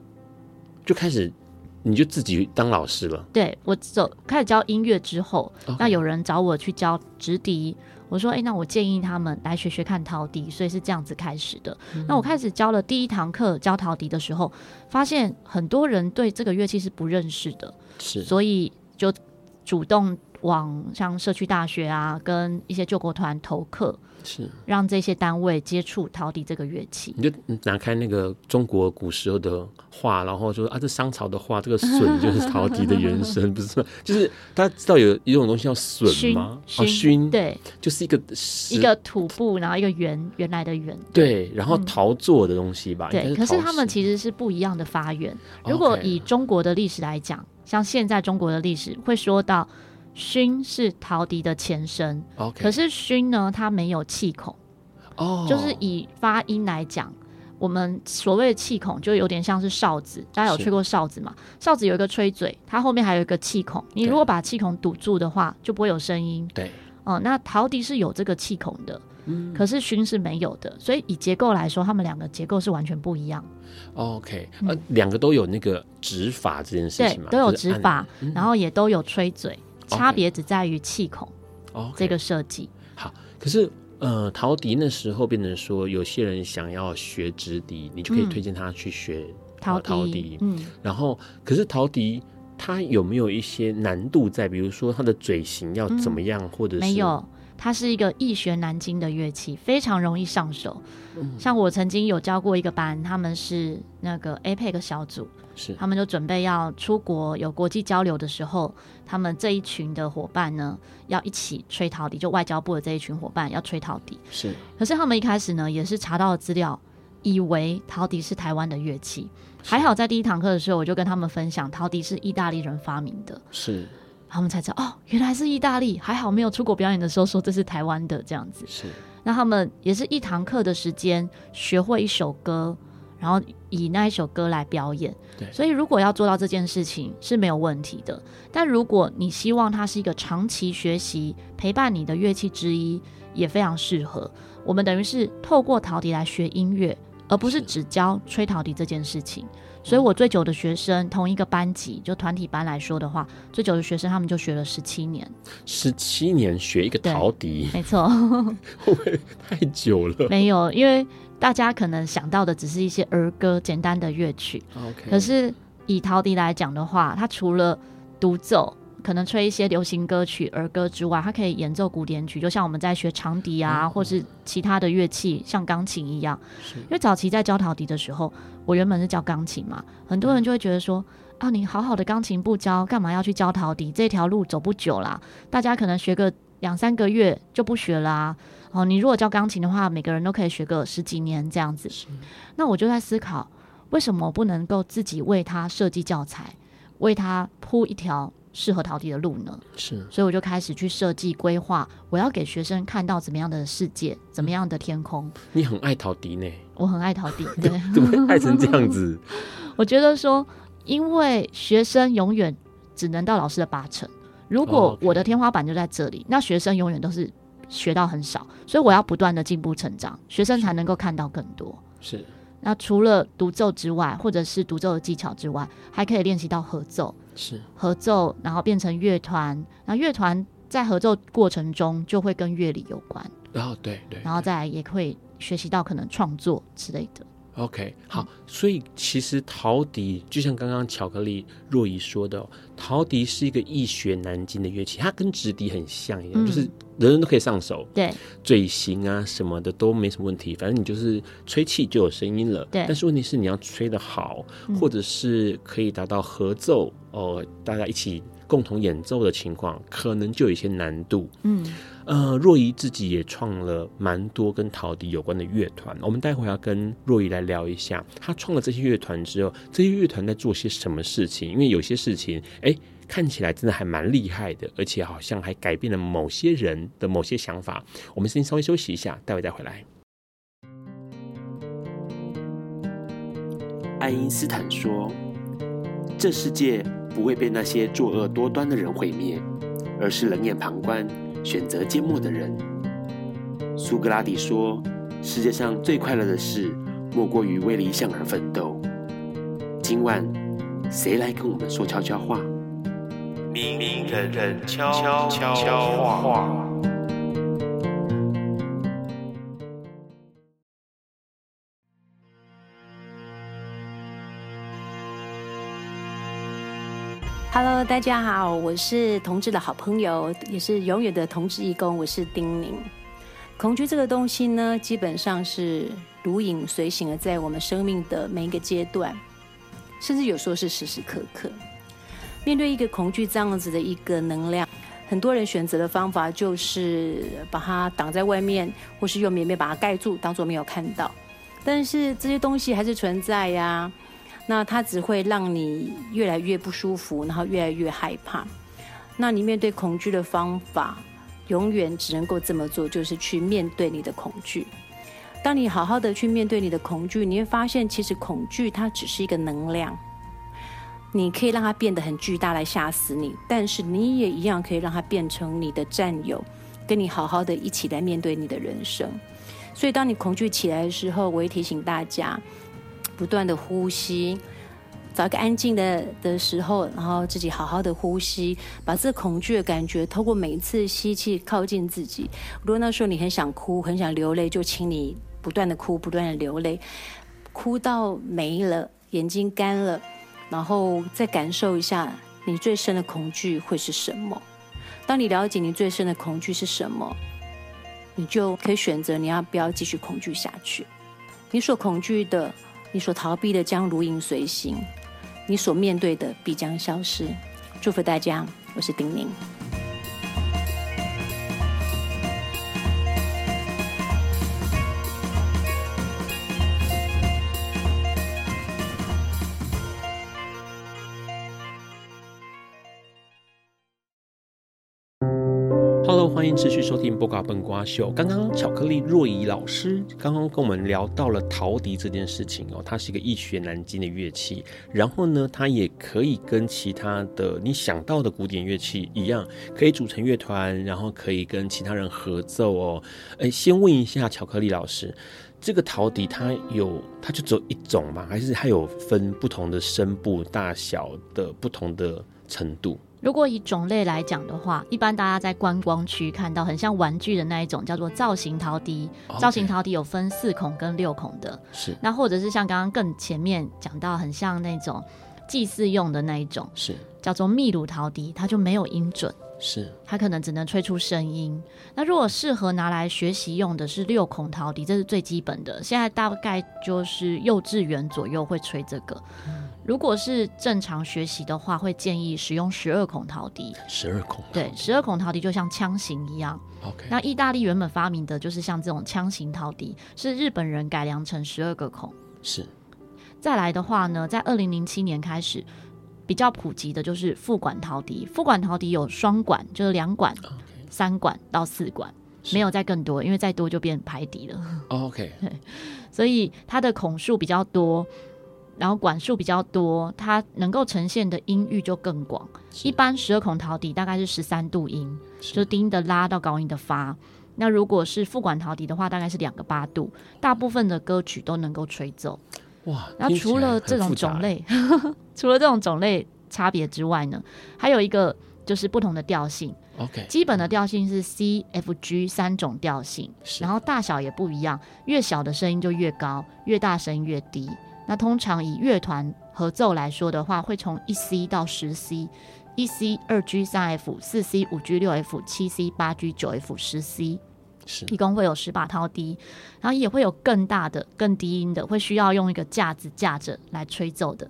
Speaker 1: 就开始。你就自己当老师了？
Speaker 3: 对，我走开始教音乐之后.那有人找我去教直笛，我说：“哎、欸，那我建议他们来学学看陶笛。”所以是这样子开始的。嗯、那我开始教了第一堂课教陶笛的时候，发现很多人对这个乐器是不认识的，
Speaker 1: 是，
Speaker 3: 所以就主动往像社区大学啊，跟一些救国团投课。
Speaker 1: 是
Speaker 3: 让这些单位接触陶笛这个乐器，
Speaker 1: 你就拿开那个中国古时候的画，然后说啊，这商朝的画，这个笋就是陶笛的原声，不是？就是大家知道有一种东西叫笋吗？
Speaker 3: 熏，
Speaker 1: 熏、哦、
Speaker 3: 对，
Speaker 1: 就是一个
Speaker 3: 一个土布，然后一个圆原来的圆，
Speaker 1: 对，然后陶做的东西吧，
Speaker 3: 嗯、对。可是他们其实是不一样的发源。如果以中国的历史来讲，像现在中国的历史会说到。埙是陶笛的前身.可是埙呢，它没有气孔，
Speaker 1: 哦、oh.，
Speaker 3: 就是以发音来讲，我们所谓的气孔就有点像是哨子，大家有吹过哨子吗？哨子有一个吹嘴，它后面还有一个气孔，你如果把气孔堵住的话，就不会有声音。
Speaker 1: 对，
Speaker 3: 哦、呃，那陶笛是有这个气孔的，嗯，可是埙是没有的，所以以结构来说，它们两个结构是完全不一样。
Speaker 1: OK，呃，两个都有那个指法这件事情嘛？
Speaker 3: 对，都有指法，就是，然后也都有吹嘴。差别只在于气孔，okay. 这个设计。
Speaker 1: 好，可是呃，陶笛那时候变成说，有些人想要学直笛，你就可以推荐他去学陶陶笛。嗯，然后可是陶笛它有没有一些难度在？比如说它的嘴型要怎么样，嗯，或者是
Speaker 3: 没有？它是一个易学难精的乐器，非常容易上手。嗯，像我曾经有教过一个班，他们是那个 APEC 小组。
Speaker 1: 是，
Speaker 3: 他们就准备要出国有国际交流的时候，他们这一群的伙伴呢，要一起吹陶笛，就外交部的这一群伙伴要吹陶笛。
Speaker 1: 是，
Speaker 3: 可是他们一开始呢，也是查到了资料，以为陶笛是台湾的乐器。还好在第一堂课的时候，我就跟他们分享，陶笛是意大利人发明的。
Speaker 1: 是，
Speaker 3: 他们才知道哦，原来是意大利。还好没有出国表演的时候说这是台湾的这样子。
Speaker 1: 是，
Speaker 3: 那他们也是一堂课的时间学会一首歌。然后以那一首歌来表演，
Speaker 1: 对，
Speaker 3: 所以如果要做到这件事情是没有问题的。但如果你希望它是一个长期学习陪伴你的乐器之一，也非常适合。我们等于是透过陶笛来学音乐，而不是只教吹陶笛这件事情。所以我最久的学生，同一个班级就团体班来说的话，最久的学生他们就学了十七年。
Speaker 1: 十七年学一个陶笛，
Speaker 3: 没错，
Speaker 1: 会不会太久了？
Speaker 3: 没有，因为。大家可能想到的只是一些儿歌、简单的乐曲.可是以陶笛来讲的话，它除了独奏，可能吹一些流行歌曲、儿歌之外，它可以演奏古典曲，就像我们在学长笛啊，嗯、或是其他的乐器，像钢琴一样。因为早期在教陶笛的时候，我原本是教钢琴嘛，很多人就会觉得说，啊，你好好的钢琴不教，干嘛要去教陶笛？这条路走不久啦，大家可能学个两三个月就不学啦、啊。哦，你如果教钢琴的话，每个人都可以学个十几年这样子。那我就在思考，为什么我不能够自己为他设计教材，为他铺一条适合陶笛的路呢？
Speaker 1: 是，所
Speaker 3: 以我就开始去设计规划，我要给学生看到怎么样的世界，怎么样的天空。
Speaker 1: 你很爱陶笛呢？
Speaker 3: 我很爱陶笛，对，
Speaker 1: 怎么会爱成这样子？
Speaker 3: 我觉得说，因为学生永远只能到老师的八成，如果我的天花板就在这里，哦 okay、那学生永远都是。学到很少，所以我要不断的进步成长，学生才能够看到更多。
Speaker 1: 是，
Speaker 3: 那除了独奏之外，或者是独奏的技巧之外，还可以练习到合奏。
Speaker 1: 是，合
Speaker 3: 奏，然后变成乐团。那乐团在合奏过程中就会跟乐理有关。
Speaker 1: 然后对对，
Speaker 3: 然后再来也会学习到可能创作之类的。
Speaker 1: OK，好，所以其实陶笛就像刚刚巧克力若仪说的，陶笛是一个易学难精的乐器，它跟直笛很像一样，嗯、就是人人都可以上手，
Speaker 3: 对，
Speaker 1: 嘴型啊什么的都没什么问题，反正你就是吹气就有声音了。
Speaker 3: 对，
Speaker 1: 但是问题是你要吹得好，或者是可以达到合奏哦、呃，大家一起。共同演奏的情况，可能就有一些难度。嗯，呃，若仪自己也创了蛮多跟陶笛有关的乐团。我们待会要跟若仪来聊一下，他创了这些乐团之后，这些乐团在做些什么事情？因为有些事情，哎、看起来真的还蛮厉害的，而且好像还改变了某些人的某些想法。我们先稍微休息一下，待会再回来。
Speaker 2: 爱因斯坦说：“这世界。”不会被那些作恶多端的人毁灭，而是冷眼旁观、选择缄默的人。苏格拉底说：“世界上最快乐的事，莫过于为理想而奋斗。”今晚，谁来跟我们说悄悄话？明明人人悄悄话。
Speaker 4: Hello，大家好，我是同志的好朋友，也是永远的同志义工，我是丁宁。恐惧这个东西呢，基本上是如影随形的，在我们生命的每一个阶段，甚至有时候是时时刻刻。面对一个恐惧这样子的一个能量，很多人选择的方法就是把它挡在外面，或是用棉被把它盖住，当做没有看到。但是这些东西还是存在呀。那它只会让你越来越不舒服，然后越来越害怕。那你面对恐惧的方法，永远只能够这么做，就是去面对你的恐惧。当你好好的去面对你的恐惧，你会发现，其实恐惧它只是一个能量，你可以让它变得很巨大来吓死你，但是你也一样可以让它变成你的战友，跟你好好的一起来面对你的人生。所以，当你恐惧起来的时候，我会提醒大家。不断的呼吸，找一个安静的的时候，然后自己好好的呼吸，把这恐惧的感觉透过每一次吸气靠近自己。如果那时候你很想哭，很想流泪，就请你不断的哭，不断的流泪，哭到没了，眼睛干了，然后再感受一下你最深的恐惧会是什么。当你了解你最深的恐惧是什么，你就可以选择你要不要继续恐惧下去。你所恐惧的。你所逃避的将如影随形，你所面对的必将消失。祝福大家，我是丁宁。
Speaker 1: 欢迎持续收听《播瓜笨瓜秀》。刚刚巧克力若仪老师刚刚跟我们聊到了陶笛这件事情哦，它是一个易学难精的乐器。然后呢，它也可以跟其他的你想到的古典乐器一样，可以组成乐团，然后可以跟其他人合奏哦。哎，先问一下巧克力老师，这个陶笛它有，它就只有一种吗？还是它有分不同的声部大小的不同的程度？
Speaker 3: 如果以种类来讲的话，一般大家在观光区看到很像玩具的那一种，叫做造型陶笛。造型陶笛有分四孔跟六孔的，是。那或者是像刚刚更前面讲到，很像那种祭祀用的那一种，是叫做秘鲁陶笛，它就没有音准，是它可能只能吹出声音。那如果适合拿来学习用的是六孔陶笛，这是最基本的，现在大概就是幼稚园左右会吹这个。嗯如果是正常学习的话，会建议使用十二孔陶笛。
Speaker 1: 十二孔，
Speaker 3: 对，十二孔陶笛就像枪型一样。
Speaker 1: OK。
Speaker 3: 那意大利原本发明的就是像这种枪型陶笛，是日本人改良成十二个孔。
Speaker 1: 是。
Speaker 3: 再来的话呢，在二零零七年开始比较普及的就是副管陶笛。副管陶笛有双管，就是两管、okay. 三管到四管，没有再更多，因为再多就变排笛了。
Speaker 1: OK。
Speaker 3: 对，所以它的孔数比较多。然后管数比较多，它能够呈现的音域就更广。一般十二孔陶笛大概是十三度音，就低音的拉到高音的发。那如果是副管陶笛的话，大概是两个八度，大部分的歌曲都能够吹奏。
Speaker 1: 哇！
Speaker 3: 然后除了这种种类，除了这种种类差别之外呢，还有一个就是不同的调性。
Speaker 1: OK，
Speaker 3: 基本的调性是 C、F、G 三种调性，然后大小也不一样，越小的声音就越高，越大声音越低。那通常以乐团合奏来说的话，会从一 C 到十 C，一 C、二 G、三 F、四 C、五 G、六 F、七 C、八 G、九 F、十 C，
Speaker 1: 是
Speaker 3: 一共会有十把套笛，然后也会有更大的、更低音的，会需要用一个架子架着来吹奏的，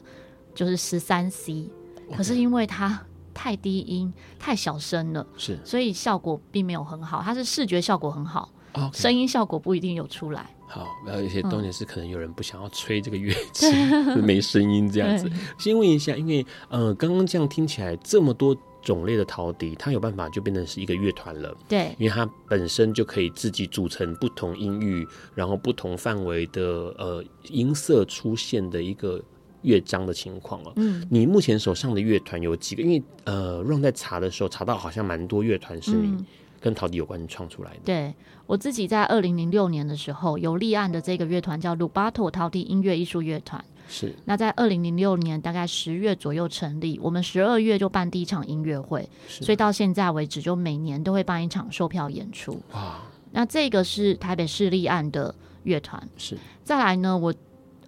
Speaker 3: 就是十三 C。可是因为它太低音、太小声了，
Speaker 1: 是，
Speaker 3: 所以效果并没有很好。它是视觉效果很好，声音效果不一定有出来。
Speaker 1: 好，然后有一些重点是，可能有人不想要吹这个乐 器，嗯、没声音这样子。先问一下，因为呃，刚刚这样听起来，这么多种类的陶笛，它有办法就变成是一个乐团了。
Speaker 3: 对，
Speaker 1: 因为它本身就可以自己组成不同音域，然后不同范围的呃音色出现的一个乐章的情况哦。嗯，你目前手上的乐团有几个？因为呃，Ron 在查的时候查到好像蛮多乐团是你。嗯跟陶笛有关创出来的。
Speaker 3: 对，我自己在二零零六年的时候有立案的这个乐团叫鲁巴托陶笛音乐艺术乐团。
Speaker 1: 是。
Speaker 3: 那在二零零六年大概十月左右成立，我们十二月就办第一场音乐会，所以到现在为止就每年都会办一场售票演出。
Speaker 1: 哇。
Speaker 3: 那这个是台北市立案的乐团。
Speaker 1: 是。
Speaker 3: 再来呢，我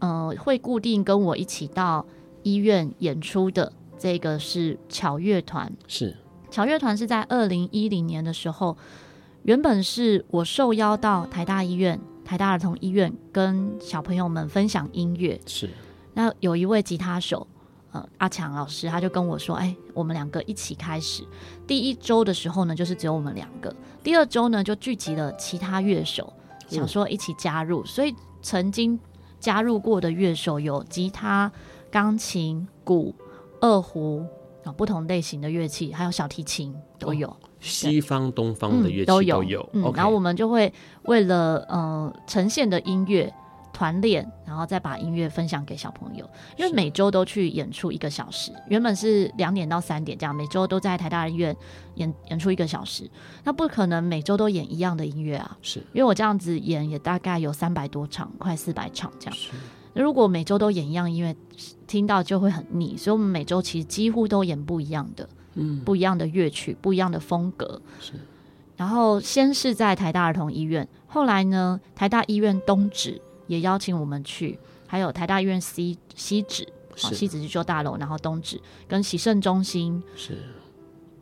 Speaker 3: 呃会固定跟我一起到医院演出的这个是巧乐团。
Speaker 1: 是。
Speaker 3: 巧乐团是在二零一零年的时候，原本是我受邀到台大医院、台大儿童医院跟小朋友们分享音乐。
Speaker 1: 是，
Speaker 3: 那有一位吉他手，呃，阿强老师，他就跟我说：“哎，我们两个一起开始。第一周的时候呢，就是只有我们两个；第二周呢，就聚集了其他乐手，想说一起加入。嗯、所以曾经加入过的乐手有吉他、钢琴、鼓、二胡。”啊，不同类型的乐器，还有小提琴都有，哦、
Speaker 1: 西方、东方的乐器都有。
Speaker 3: 都有嗯，然后我们就会为了呃呈现的音乐团练，然后再把音乐分享给小朋友。因为每周都去演出一个小时，原本是两点到三点这样，每周都在台大医院演演出一个小时。那不可能每周都演一样的音乐啊，
Speaker 1: 是
Speaker 3: 因为我这样子演也大概有三百多场，快四百场这样。如果每周都演一样音乐，听到就会很腻，所以我们每周其实几乎都演不一样的，嗯，不一样的乐曲，不一样的风格。
Speaker 1: 是。
Speaker 3: 然后先是在台大儿童医院，后来呢，台大医院东址也邀请我们去，还有台大医院西西址，西址是旧大楼，然后东址跟喜盛中心
Speaker 1: 是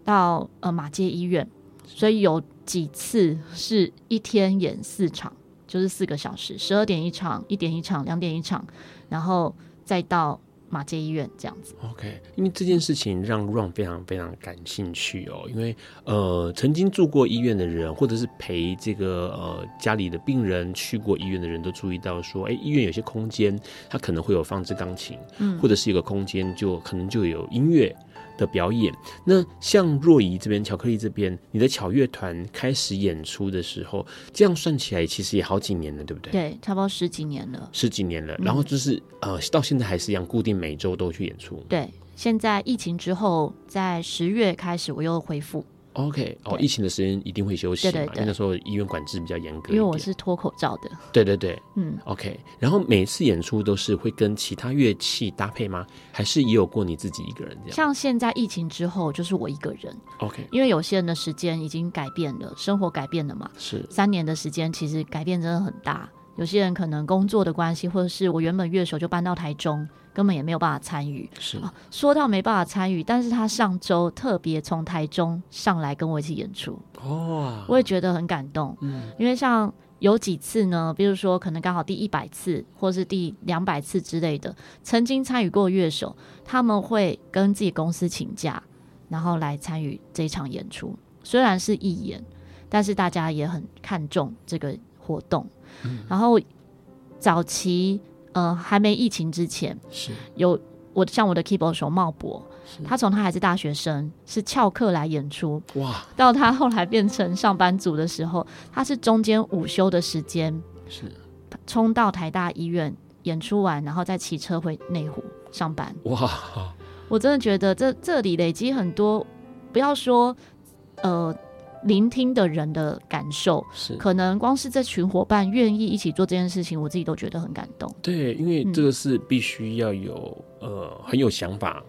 Speaker 3: 到呃马街医院，所以有几次是一天演四场。就是四个小时，十二点一场，一点一场，两点一场，然后再到马街医院这样子。
Speaker 1: OK，因为这件事情让 Ron 非常非常感兴趣哦，因为呃，曾经住过医院的人，或者是陪这个呃家里的病人去过医院的人都注意到说，哎，医院有些空间它可能会有放置钢琴，嗯，或者是一个空间就可能就有音乐。的表演，那像若仪这边，巧克力这边，你的巧乐团开始演出的时候，这样算起来其实也好几年了，对不对？
Speaker 3: 对，差不多十几年了，
Speaker 1: 十几年了。然后就是、嗯、呃，到现在还是一样，固定每周都去演出。
Speaker 3: 对，现在疫情之后，在十月开始我又恢复。
Speaker 1: OK，哦，疫情的时间一定会休息嘛？对对对，因为那时候医院管制比较严格。
Speaker 3: 因为我是脱口罩的。
Speaker 1: 对对对，
Speaker 3: 嗯
Speaker 1: ，OK。然后每次演出都是会跟其他乐器搭配吗？还是也有过你自己一个人这样？
Speaker 3: 像现在疫情之后，就是我一个人。
Speaker 1: OK，
Speaker 3: 因为有些人的时间已经改变了，生活改变了嘛。
Speaker 1: 是。三
Speaker 3: 年的时间，其实改变真的很大。有些人可能工作的关系，或者是我原本乐手就搬到台中。根本也没有办法参与，
Speaker 1: 是、
Speaker 3: 啊、说到没办法参与，但是他上周特别从台中上来跟我一起演出，
Speaker 1: 哦，
Speaker 3: 我也觉得很感动，嗯，因为像有几次呢，比如说可能刚好第一百次或是第两百次之类的，曾经参与过乐手，他们会跟自己公司请假，然后来参与这场演出，虽然是义演，但是大家也很看重这个活动，嗯、然后早期。呃，还没疫情之前，
Speaker 1: 是
Speaker 3: 有我像我的 keyboard 手茂博，他从他还是大学生，是翘课来演出，
Speaker 1: 哇！
Speaker 3: 到他后来变成上班族的时候，他是中间午休的时间，
Speaker 1: 是
Speaker 3: 冲到台大医院演出完，然后再骑车回内湖上班，
Speaker 1: 哇！
Speaker 3: 我真的觉得这这里累积很多，不要说呃。聆听的人的感受
Speaker 1: 是，
Speaker 3: 可能光是这群伙伴愿意一起做这件事情，我自己都觉得很感动。
Speaker 1: 对，因为这个是必须要有、嗯、呃很有想法，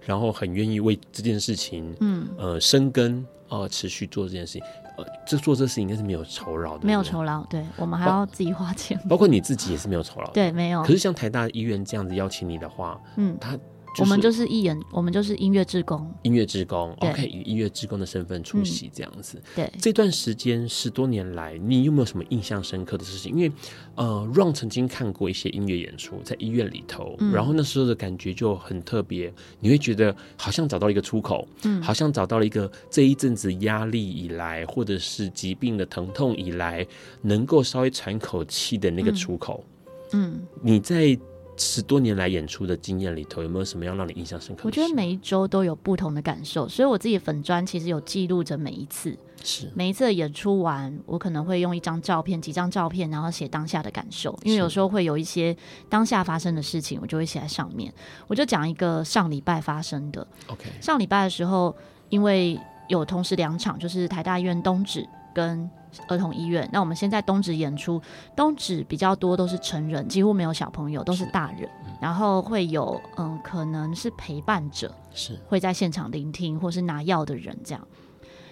Speaker 1: 然后很愿意为这件事情嗯呃深耕呃持续做这件事情。呃，这做这事情应该是没有酬劳的，
Speaker 3: 没有酬劳，对，我们还要自己花钱，
Speaker 1: 包括你自己也是没有酬劳，
Speaker 3: 对，没有。
Speaker 1: 可是像台大医院这样子邀请你的话，嗯，他。
Speaker 3: 我们就是艺人，我们就是音乐志工，
Speaker 1: 音乐志工，OK，以音乐志工的身份出席这样子。
Speaker 3: 嗯、对，
Speaker 1: 这段时间十多年来，你有没有什么印象深刻的事情？因为呃，Ron 曾经看过一些音乐演出，在医院里头，嗯、然后那时候的感觉就很特别，你会觉得好像找到了一个出口，嗯，好像找到了一个这一阵子压力以来，或者是疾病的疼痛以来，能够稍微喘口气的那个出口。嗯，嗯你在。十多年来演出的经验里头，有没有什么样让你印象深刻？
Speaker 3: 我觉得每一周都有不同的感受，所以我自己粉砖其实有记录着每一次。
Speaker 1: 是
Speaker 3: 每一次的演出完，我可能会用一张照片、几张照片，然后写当下的感受。因为有时候会有一些当下发生的事情，我就会写在上面。我就讲一个上礼拜发生的。
Speaker 1: OK，
Speaker 3: 上礼拜的时候，因为有同时两场，就是台大医院东址跟。儿童医院，那我们现在东址演出，东址比较多都是成人，几乎没有小朋友，都是大人。嗯、然后会有嗯，可能是陪伴者，
Speaker 1: 是
Speaker 3: 会在现场聆听，或是拿药的人这样。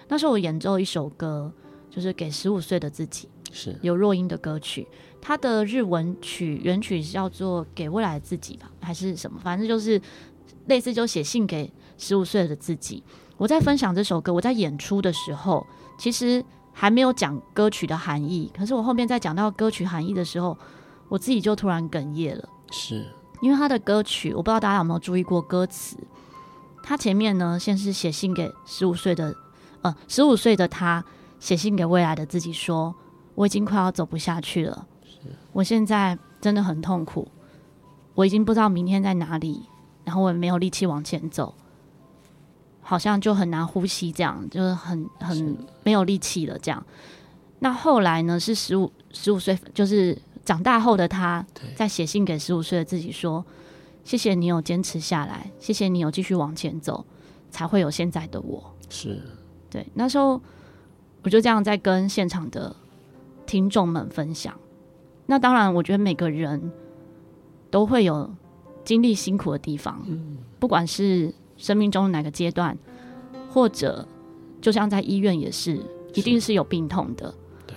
Speaker 3: 那时候我演奏一首歌，就是给十五岁的自己，
Speaker 1: 是
Speaker 3: 刘若英的歌曲，它的日文曲原曲叫做《给未来的自己》吧，还是什么？反正就是类似就写信给十五岁的自己。我在分享这首歌，我在演出的时候，其实。还没有讲歌曲的含义，可是我后面在讲到歌曲含义的时候，我自己就突然哽咽了。
Speaker 1: 是
Speaker 3: 因为他的歌曲，我不知道大家有没有注意过歌词。他前面呢，先是写信给十五岁的，呃，十五岁的他写信给未来的自己说：“我已经快要走不下去了，我现在真的很痛苦，我已经不知道明天在哪里，然后我也没有力气往前走。”好像就很难呼吸，这样就是很很没有力气了。这样，那后来呢？是十五十五岁，就是长大后的他，在写信给十五岁的自己说：“谢谢你有坚持下来，谢谢你有继续往前走，才会有现在的我。”
Speaker 1: 是，
Speaker 3: 对。那时候我就这样在跟现场的听众们分享。那当然，我觉得每个人都会有经历辛苦的地方，嗯，不管是。生命中哪个阶段，或者就像在医院也是，一定是有病痛的。
Speaker 1: 对，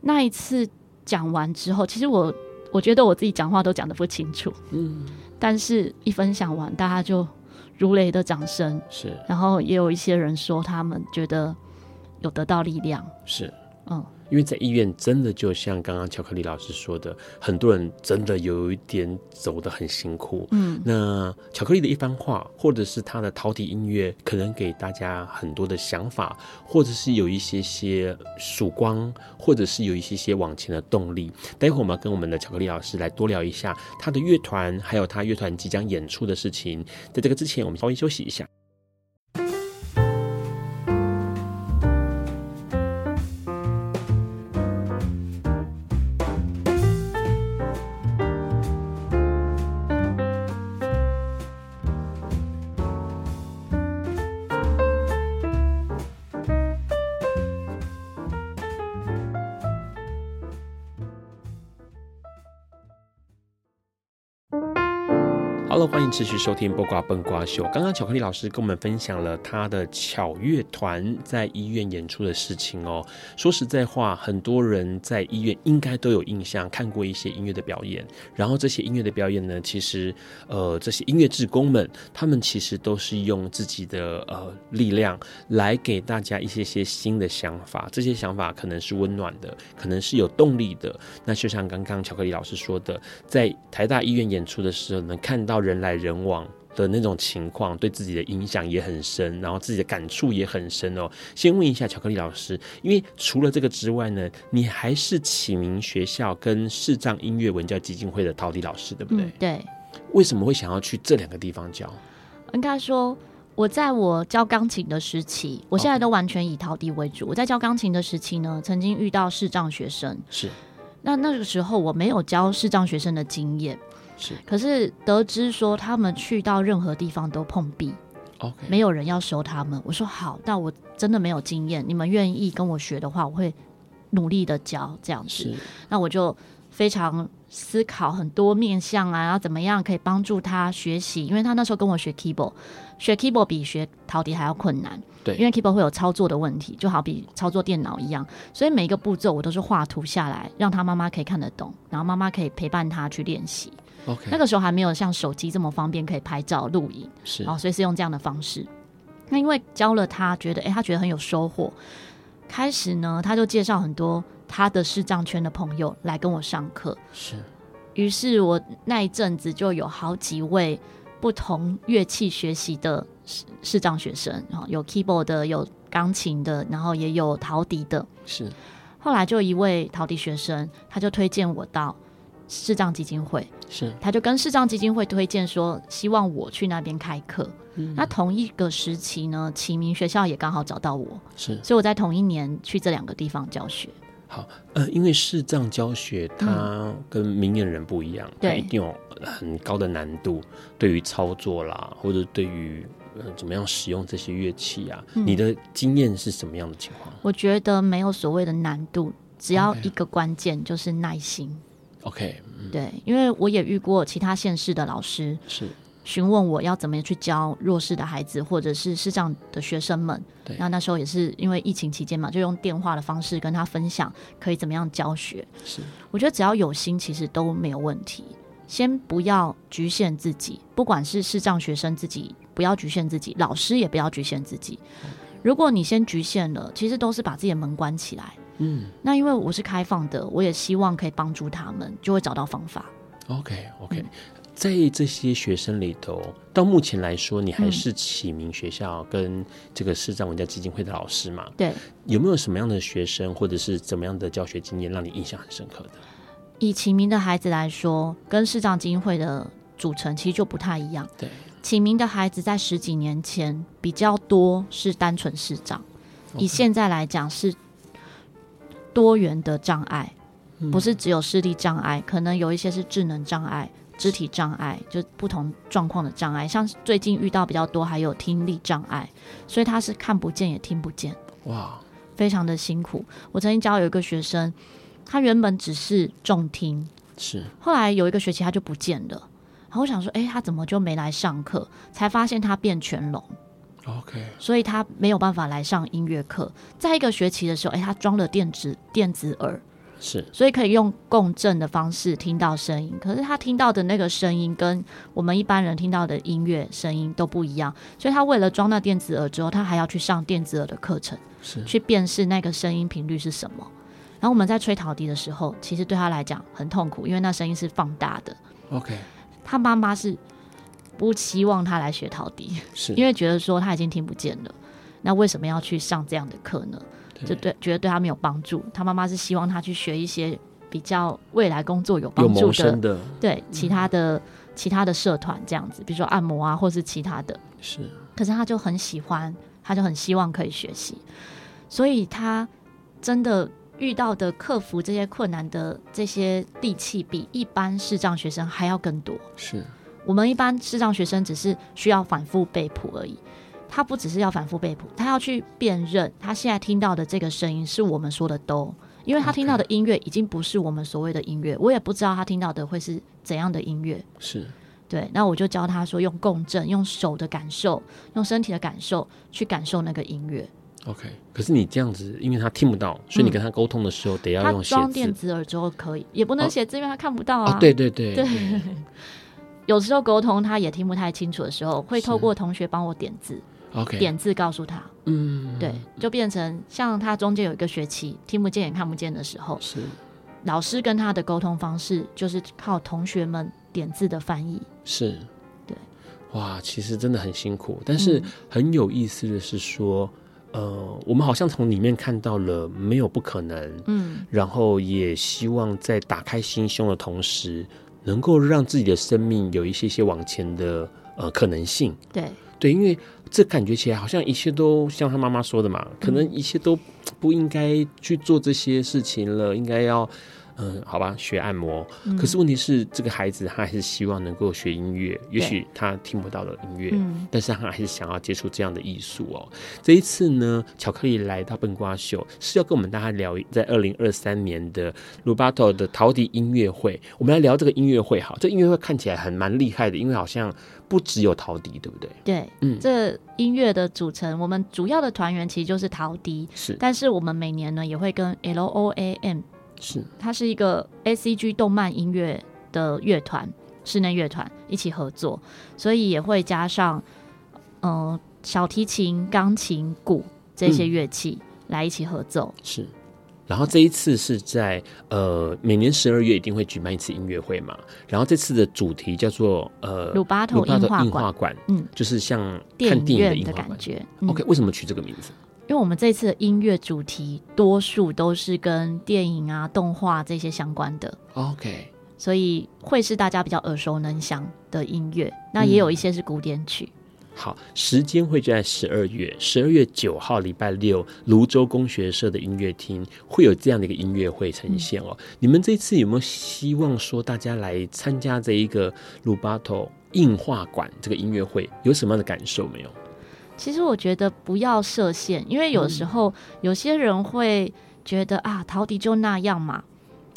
Speaker 3: 那一次讲完之后，其实我我觉得我自己讲话都讲得不清楚。嗯，但是一分享完，大家就如雷的掌声。
Speaker 1: 是，
Speaker 3: 然后也有一些人说他们觉得有得到力量。
Speaker 1: 是，
Speaker 3: 嗯。
Speaker 1: 因为在医院，真的就像刚刚巧克力老师说的，很多人真的有一点走得很辛苦。嗯，那巧克力的一番话，或者是他的陶笛音乐，可能给大家很多的想法，或者是有一些些曙光，或者是有一些些往前的动力。待会儿我们要跟我们的巧克力老师来多聊一下他的乐团，还有他乐团即将演出的事情。在这个之前，我们稍微休息一下。欢迎持续收听《播瓜笨瓜秀》。刚刚巧克力老师跟我们分享了他的巧乐团在医院演出的事情哦。说实在话，很多人在医院应该都有印象，看过一些音乐的表演。然后这些音乐的表演呢，其实呃，这些音乐志工们，他们其实都是用自己的呃力量来给大家一些些新的想法。这些想法可能是温暖的，可能是有动力的。那就像刚刚巧克力老师说的，在台大医院演出的时候，能看到人来人往的那种情况，对自己的影响也很深，然后自己的感触也很深哦。先问一下巧克力老师，因为除了这个之外呢，你还是启明学校跟视障音乐文教基金会的陶笛老师，对不对？
Speaker 3: 嗯，对。
Speaker 1: 为什么会想要去这两个地方教？
Speaker 3: 应该说，我在我教钢琴的时期，我现在都完全以陶笛为主。我在教钢琴的时期呢，曾经遇到视障学生，
Speaker 1: 是。
Speaker 3: 那那个时候我没有教视障学生的经验。
Speaker 1: 是，
Speaker 3: 可是得知说他们去到任何地方都碰壁
Speaker 1: ，OK，
Speaker 3: 没有人要收他们。我说好，但我真的没有经验，你们愿意跟我学的话，我会努力的教这样子。那我就非常思考很多面向啊，然后怎么样可以帮助他学习？因为他那时候跟我学 keyboard，学 keyboard 比学陶笛还要困难。
Speaker 1: 对，
Speaker 3: 因为 keyboard 会有操作的问题，就好比操作电脑一样，所以每一个步骤我都是画图下来，让他妈妈可以看得懂，然后妈妈可以陪伴他去练习。
Speaker 1: OK，
Speaker 3: 那个时候还没有像手机这么方便，可以拍照录影，
Speaker 1: 是，
Speaker 3: 哦，所以是用这样的方式。那因为教了他，觉得哎，他觉得很有收获，开始呢，他就介绍很多。他的视障圈的朋友来跟我上课，
Speaker 1: 是。
Speaker 3: 于是我那一阵子就有好几位不同乐器学习的视视障学生，然后有 keyboard 的，有钢琴的，然后也有陶笛的。
Speaker 1: 是。后
Speaker 3: 来就一位陶笛学生，他就推荐我到视障基金会，
Speaker 1: 是。
Speaker 3: 他就跟视障基金会推荐说，希望我去那边开课。嗯。那同一个时期呢，启明学校也刚好找到我，
Speaker 1: 是。
Speaker 3: 所以我在同一年去这两个地方教学。
Speaker 1: 好，呃，因为视障教学它跟明眼人不一样，它、嗯、一定有很高的难度，对于操作啦，或者对于呃怎么样使用这些乐器啊、嗯，你的经验是什么样的情况？
Speaker 3: 我觉得没有所谓的难度，只要一个关键就是耐心。
Speaker 1: OK，嗯，
Speaker 3: 对，因为我也遇过其他县市的老师
Speaker 1: 是。
Speaker 3: 询问我要怎么去教弱势的孩子，或者是视障的学生们。
Speaker 1: 对，
Speaker 3: 那那时候也是因为疫情期间嘛，就用电话的方式跟他分享可以怎么样教学。
Speaker 1: 是，
Speaker 3: 我觉得只要有心，其实都没有问题。先不要局限自己，不管是视障学生自己不要局限自己，老师也不要局限自己。如果你先局限了，其实都是把自己的门关起来。
Speaker 1: 嗯，
Speaker 3: 那因为我是开放的，我也希望可以帮助他们，就会找到方法。
Speaker 1: OK OK。嗯在这些学生里头，到目前来说，你还是启明学校跟这个视障文教基金会的老师嘛？
Speaker 3: 对。
Speaker 1: 有没有什么样的学生，或者是怎么样的教学经验，让你印象很深刻的？
Speaker 3: 以启明的孩子来说，跟视障基金会的组成其实就不太一样。
Speaker 1: 对。
Speaker 3: 启明的孩子在十几年前比较多是单纯市长.以现在来讲是多元的障碍，不是只有视力障碍，可能有一些是智能障碍。肢体障碍就不同状况的障碍，像最近遇到比较多，还有听力障碍，所以他是看不见也听不见，
Speaker 1: 哇，
Speaker 3: 非常的辛苦。我曾经教有一个学生，他原本只是重听，
Speaker 1: 是，
Speaker 3: 后来有一个学期他就不见了，然后我想说，哎，他怎么就没来上课？才发现他变全聋
Speaker 1: ，OK，
Speaker 3: 所以他没有办法来上音乐课。在一个学期的时候，哎，他装了电子电子耳。
Speaker 1: 是，
Speaker 3: 所以可以用共振的方式听到声音，可是他听到的那个声音跟我们一般人听到的音乐声音都不一样，所以他为了装那电子耳之后，他还要去上电子耳的课程，
Speaker 1: 是
Speaker 3: 去辨识那个声音频率是什么。然后我们在吹陶笛的时候，其实对他来讲很痛苦，因为那声音是放大的。
Speaker 1: OK，
Speaker 3: 他妈妈是不期望他来学陶笛，
Speaker 1: 是
Speaker 3: 因为觉得说他已经听不见了，那为什么要去上这样的课呢？就对，觉得对他没有帮助。他妈妈是希望他去学一些比较未来工作有帮助的，
Speaker 1: 的
Speaker 3: 对其他的、嗯、其他的社团这样子，比如说按摩啊，或是其他的。
Speaker 1: 是，
Speaker 3: 可是他就很喜欢，他就很希望可以学习，所以他真的遇到的克服这些困难的这些力气，比一般视障学生还要更多。
Speaker 1: 是
Speaker 3: 我们一般视障学生只是需要反复背谱而已。他不只是要反复背谱，他要去辨认他现在听到的这个声音是我们说的都，因为他听到的音乐已经不是我们所谓的音乐，我也不知道他听到的会是怎样的音乐。
Speaker 1: 是，
Speaker 3: 对，那我就教他说用共振，用手的感受，用身体的感受去感受那个音乐。
Speaker 1: OK，可是你这样子，因为他听不到，所以你跟他沟通的时候得要用写字。
Speaker 3: 他装电子耳之后可以，也不能写字，哦，因为他看不到啊。
Speaker 1: 哦，对对对，
Speaker 3: 对。有时候沟通他也听不太清楚的时候，会透过同学帮我点字。点字告诉他，
Speaker 1: 嗯，
Speaker 3: 对，就变成像他中间有一个学期听不见也看不见的时候，
Speaker 1: 是。
Speaker 3: 老师跟他的沟通方式就是靠同学们点字的翻译，
Speaker 1: 是，
Speaker 3: 对，
Speaker 1: 哇，其实真的很辛苦，但是很有意思的是说，嗯、呃，我们好像从里面看到了没有不可能，
Speaker 3: 嗯，
Speaker 1: 然后也希望在打开心胸的同时，能够让自己的生命有一些些往前的呃可能性，
Speaker 3: 对，
Speaker 1: 对，因为。这感觉起来好像一切都像他妈妈说的嘛，可能一切都不应该去做这些事情了，应该要嗯，好吧，学按摩。可是问题是，这个孩子他还是希望能够学音乐，也许他听不到的音乐，嗯，但是他还是想要接触这样的艺术哦。这一次呢，巧克力来到笨瓜秀是要跟我们大家聊在二零二三年的鲁巴头的陶笛音乐会。我们来聊这个音乐会，好，这音乐会看起来很蛮厉害的，因为好像不只有陶笛，对不对？
Speaker 3: 对，嗯，这音乐的组成，我们主要的团员其实就是陶笛，
Speaker 1: 是，
Speaker 3: 但是我们每年呢也会跟 L O A M。
Speaker 1: 是，
Speaker 3: 它是一个 A C G 动漫音乐的乐团，室内乐团一起合作，所以也会加上呃小提琴、钢琴、鼓这些乐器来一起合奏。
Speaker 1: 嗯、是，然后这一次是在呃每年十二月一定会举办一次音乐会嘛，然后这次的主题叫做呃
Speaker 3: 鲁巴头映画馆，
Speaker 1: 嗯，就是像看电影的，感觉。嗯、OK，为什么取这个名字？
Speaker 3: 因为我们这次的音乐主题多数都是跟电影啊、动画这些相关的
Speaker 1: ，OK，
Speaker 3: 所以会是大家比较耳熟能详的音乐。那也有一些是古典曲。嗯、
Speaker 1: 好，时间会在十二月十二月九号礼拜六，泸州工学社的音乐厅会有这样的一个音乐会呈现哦。嗯、你们这次有没有希望说大家来参加这一个鲁巴头映画馆这个音乐会，有什么样的感受没有？
Speaker 3: 其实我觉得不要设限，因为有时候有些人会觉得、嗯、啊，陶笛就那样嘛，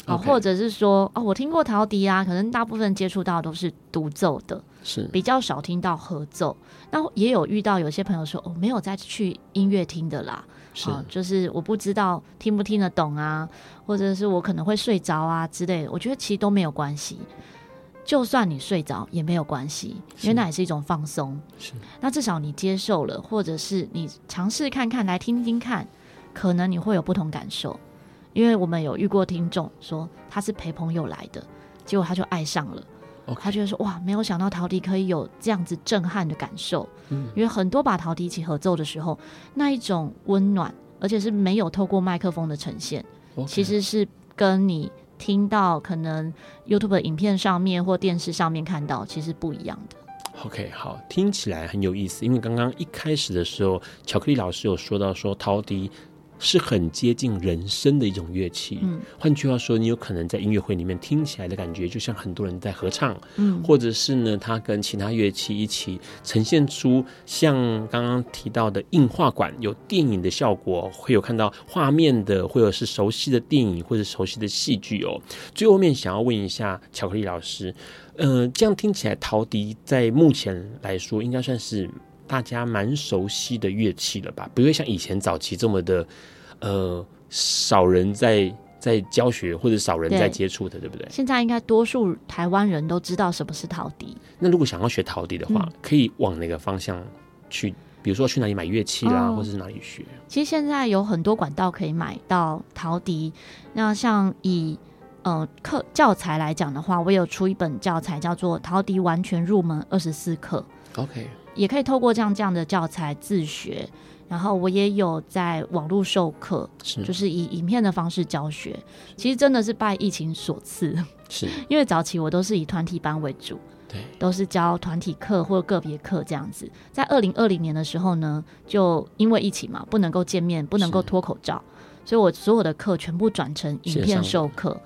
Speaker 3: 啊，Okay. 或者是说哦，我听过陶笛啊，可能大部分接触到都是独奏的，
Speaker 1: 是
Speaker 3: 比较少听到合奏。那也有遇到有些朋友说，哦，没有再去音乐厅的啦，
Speaker 1: 是、
Speaker 3: 啊，就是我不知道听不听得懂啊，或者是我可能会睡着啊之类的。我觉得其实都没有关系。就算你睡着也没有关系，因为那也是一种放松。
Speaker 1: 是，
Speaker 3: 那至少你接受了，或者是你尝试看看，来听听看，可能你会有不同感受。因为我们有遇过听众说他是陪朋友来的，结果他就爱上了。他觉得说哇，没有想到陶笛可以有这样子震撼的感受。嗯，因为很多把陶笛一起合奏的时候，那一种温暖，而且是没有透过麦克风的呈现.其实是跟你。听到可能 YouTube 影片上面或电视上面看到，其实不一样的。
Speaker 1: OK，好，听起来很有意思。因为刚刚一开始的时候，巧克力老师有说到说陶迪。是很接近人声的一种乐器。嗯，换句话说，你有可能在音乐会里面听起来的感觉，就像很多人在合唱。嗯，或者是呢，它跟其他乐器一起呈现出像刚刚提到的映画馆有电影的效果，会有看到画面的，或者是熟悉的电影或者熟悉的戏剧哦。最后面想要问一下巧克力老师，呃，这样听起来，陶笛在目前来说应该算是。大家蛮熟悉的乐器了吧？不会像以前早期这么的，呃，少人在在教学或者少人在接触的，对，不对？
Speaker 3: 现在应该多数台湾人都知道什么是陶笛。
Speaker 1: 那如果想要学陶笛的话，嗯、可以往哪个方向去？比如说去哪里买乐器啦，哦、或者是哪里学？
Speaker 3: 其实现在有很多管道可以买到陶笛。那像以呃课教材来讲的话，我有出一本教材叫做《陶笛完全入门二十四课》。
Speaker 1: OK。
Speaker 3: 也可以透过这样这样的教材自学，然后我也有在网络授课，是。就是以影片的方式教学。其实真的是拜疫情所赐，
Speaker 1: 是。
Speaker 3: 因为早期我都是以团体班为主，
Speaker 1: 对，
Speaker 3: 都是教团体课或个别课这样子。在二零二零年的时候呢，就因为疫情嘛，不能够见面，不能够脱口罩，所以我所有的课全部转成影片授课。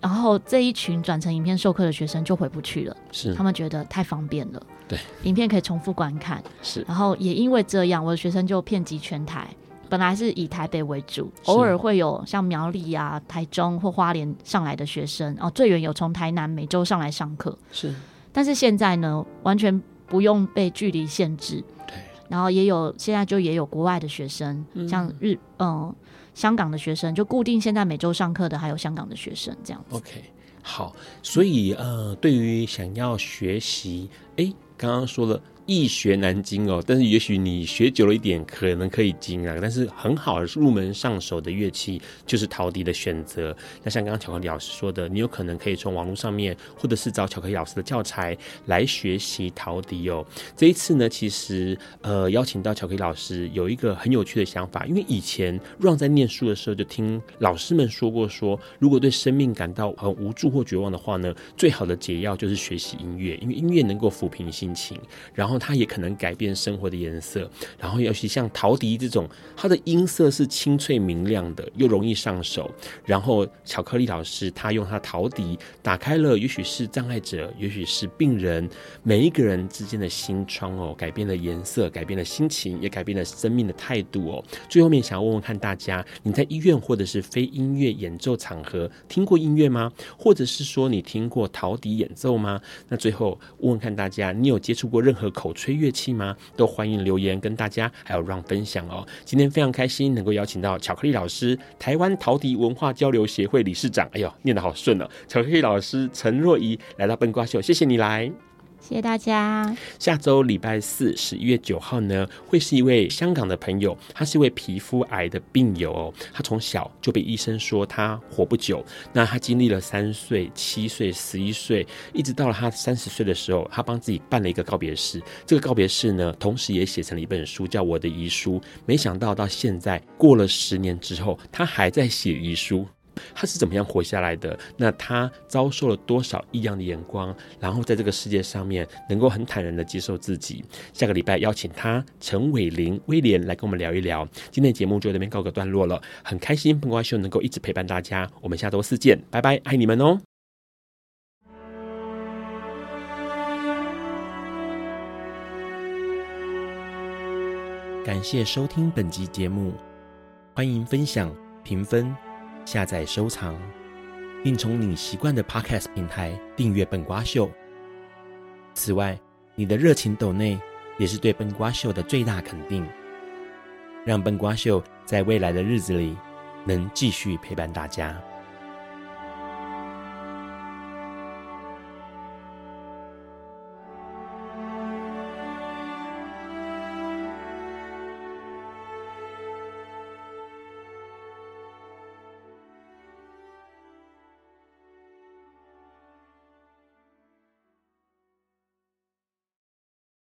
Speaker 3: 然后这一群转成影片授课的学生就回不去了，
Speaker 1: 是
Speaker 3: 他们觉得太方便了。
Speaker 1: 对，
Speaker 3: 影片可以重复观看。
Speaker 1: 是，
Speaker 3: 然后也因为这样，我的学生就遍及全台。本来是以台北为主，偶尔会有像苗栗啊、台中或花莲上来的学生。哦，最远有从台南每周上来上课。
Speaker 1: 是，
Speaker 3: 但是现在呢，完全不用被距离限制。
Speaker 1: 对，
Speaker 3: 然后也有现在就也有国外的学生，嗯、像日嗯。呃香港的学生就固定现在每周上课的，还有香港的学生这样子。
Speaker 1: OK，好，所以呃，对于想要学习，哎，刚刚说了。易学难精哦，但是也许你学久了一点，可能可以精啊。但是很好入门上手的乐器就是陶笛的选择。那像刚刚巧克力老师说的，你有可能可以从网络上面，或者是找巧克力老师的教材来学习陶笛哦。这一次呢，其实呃邀请到巧克力老师有一个很有趣的想法，因为以前让在念书的时候就听老师们说过说，说如果对生命感到很无助或绝望的话呢，最好的解药就是学习音乐，因为音乐能够抚平心情，然后。它也可能改变生活的颜色。然后尤其像陶笛这种，它的音色是清脆明亮的，又容易上手。然后巧克力老师他用他陶笛打开了，也许是障碍者，也许是病人，每一个人之间的心窗哦，改变了颜色，改变了心情，也改变了生命的态度哦。最后面想要问问看大家，你在医院或者是非音乐演奏场合听过音乐吗？或者是说你听过陶笛演奏吗？那最后问问看大家，你有接触过任何口吹乐器吗？都欢迎留言跟大家还有让分享哦。今天非常开心能够邀请到巧克力老师，台湾陶笛文化交流协会理事长。哎呦，念得好顺哦！巧克力老师陈若仪来到笨瓜秀，谢谢你来。
Speaker 3: 谢谢大家。
Speaker 1: 下周礼拜四，十一月九号呢，会是一位香港的朋友，他是一位皮肤癌的病友哦。他从小就被医生说他活不久，那他经历了三岁、七岁、十一岁，一直到了他三十岁的时候，他帮自己办了一个告别式。这个告别式呢，同时也写成了一本书，叫《我的遗书》。没想到到现在过了十年之后，他还在写遗书。他是怎么样活下来的？那他遭受了多少异样的眼光？然后在这个世界上面，能够很坦然的接受自己。下个礼拜邀请他陈伟霖威廉来跟我们聊一聊。今天的节目就这边告个段落了，很开心彭瓜秀能够一直陪伴大家。我们下周四见，拜拜，爱你们哦！感谢收听本集节目，欢迎分享评分。下载收藏，并从你习惯的 Podcast 平台订阅笨瓜秀。此外，你的热情抖内也是对笨瓜秀的最大肯定，让笨瓜秀在未来的日子里能继续陪伴大家。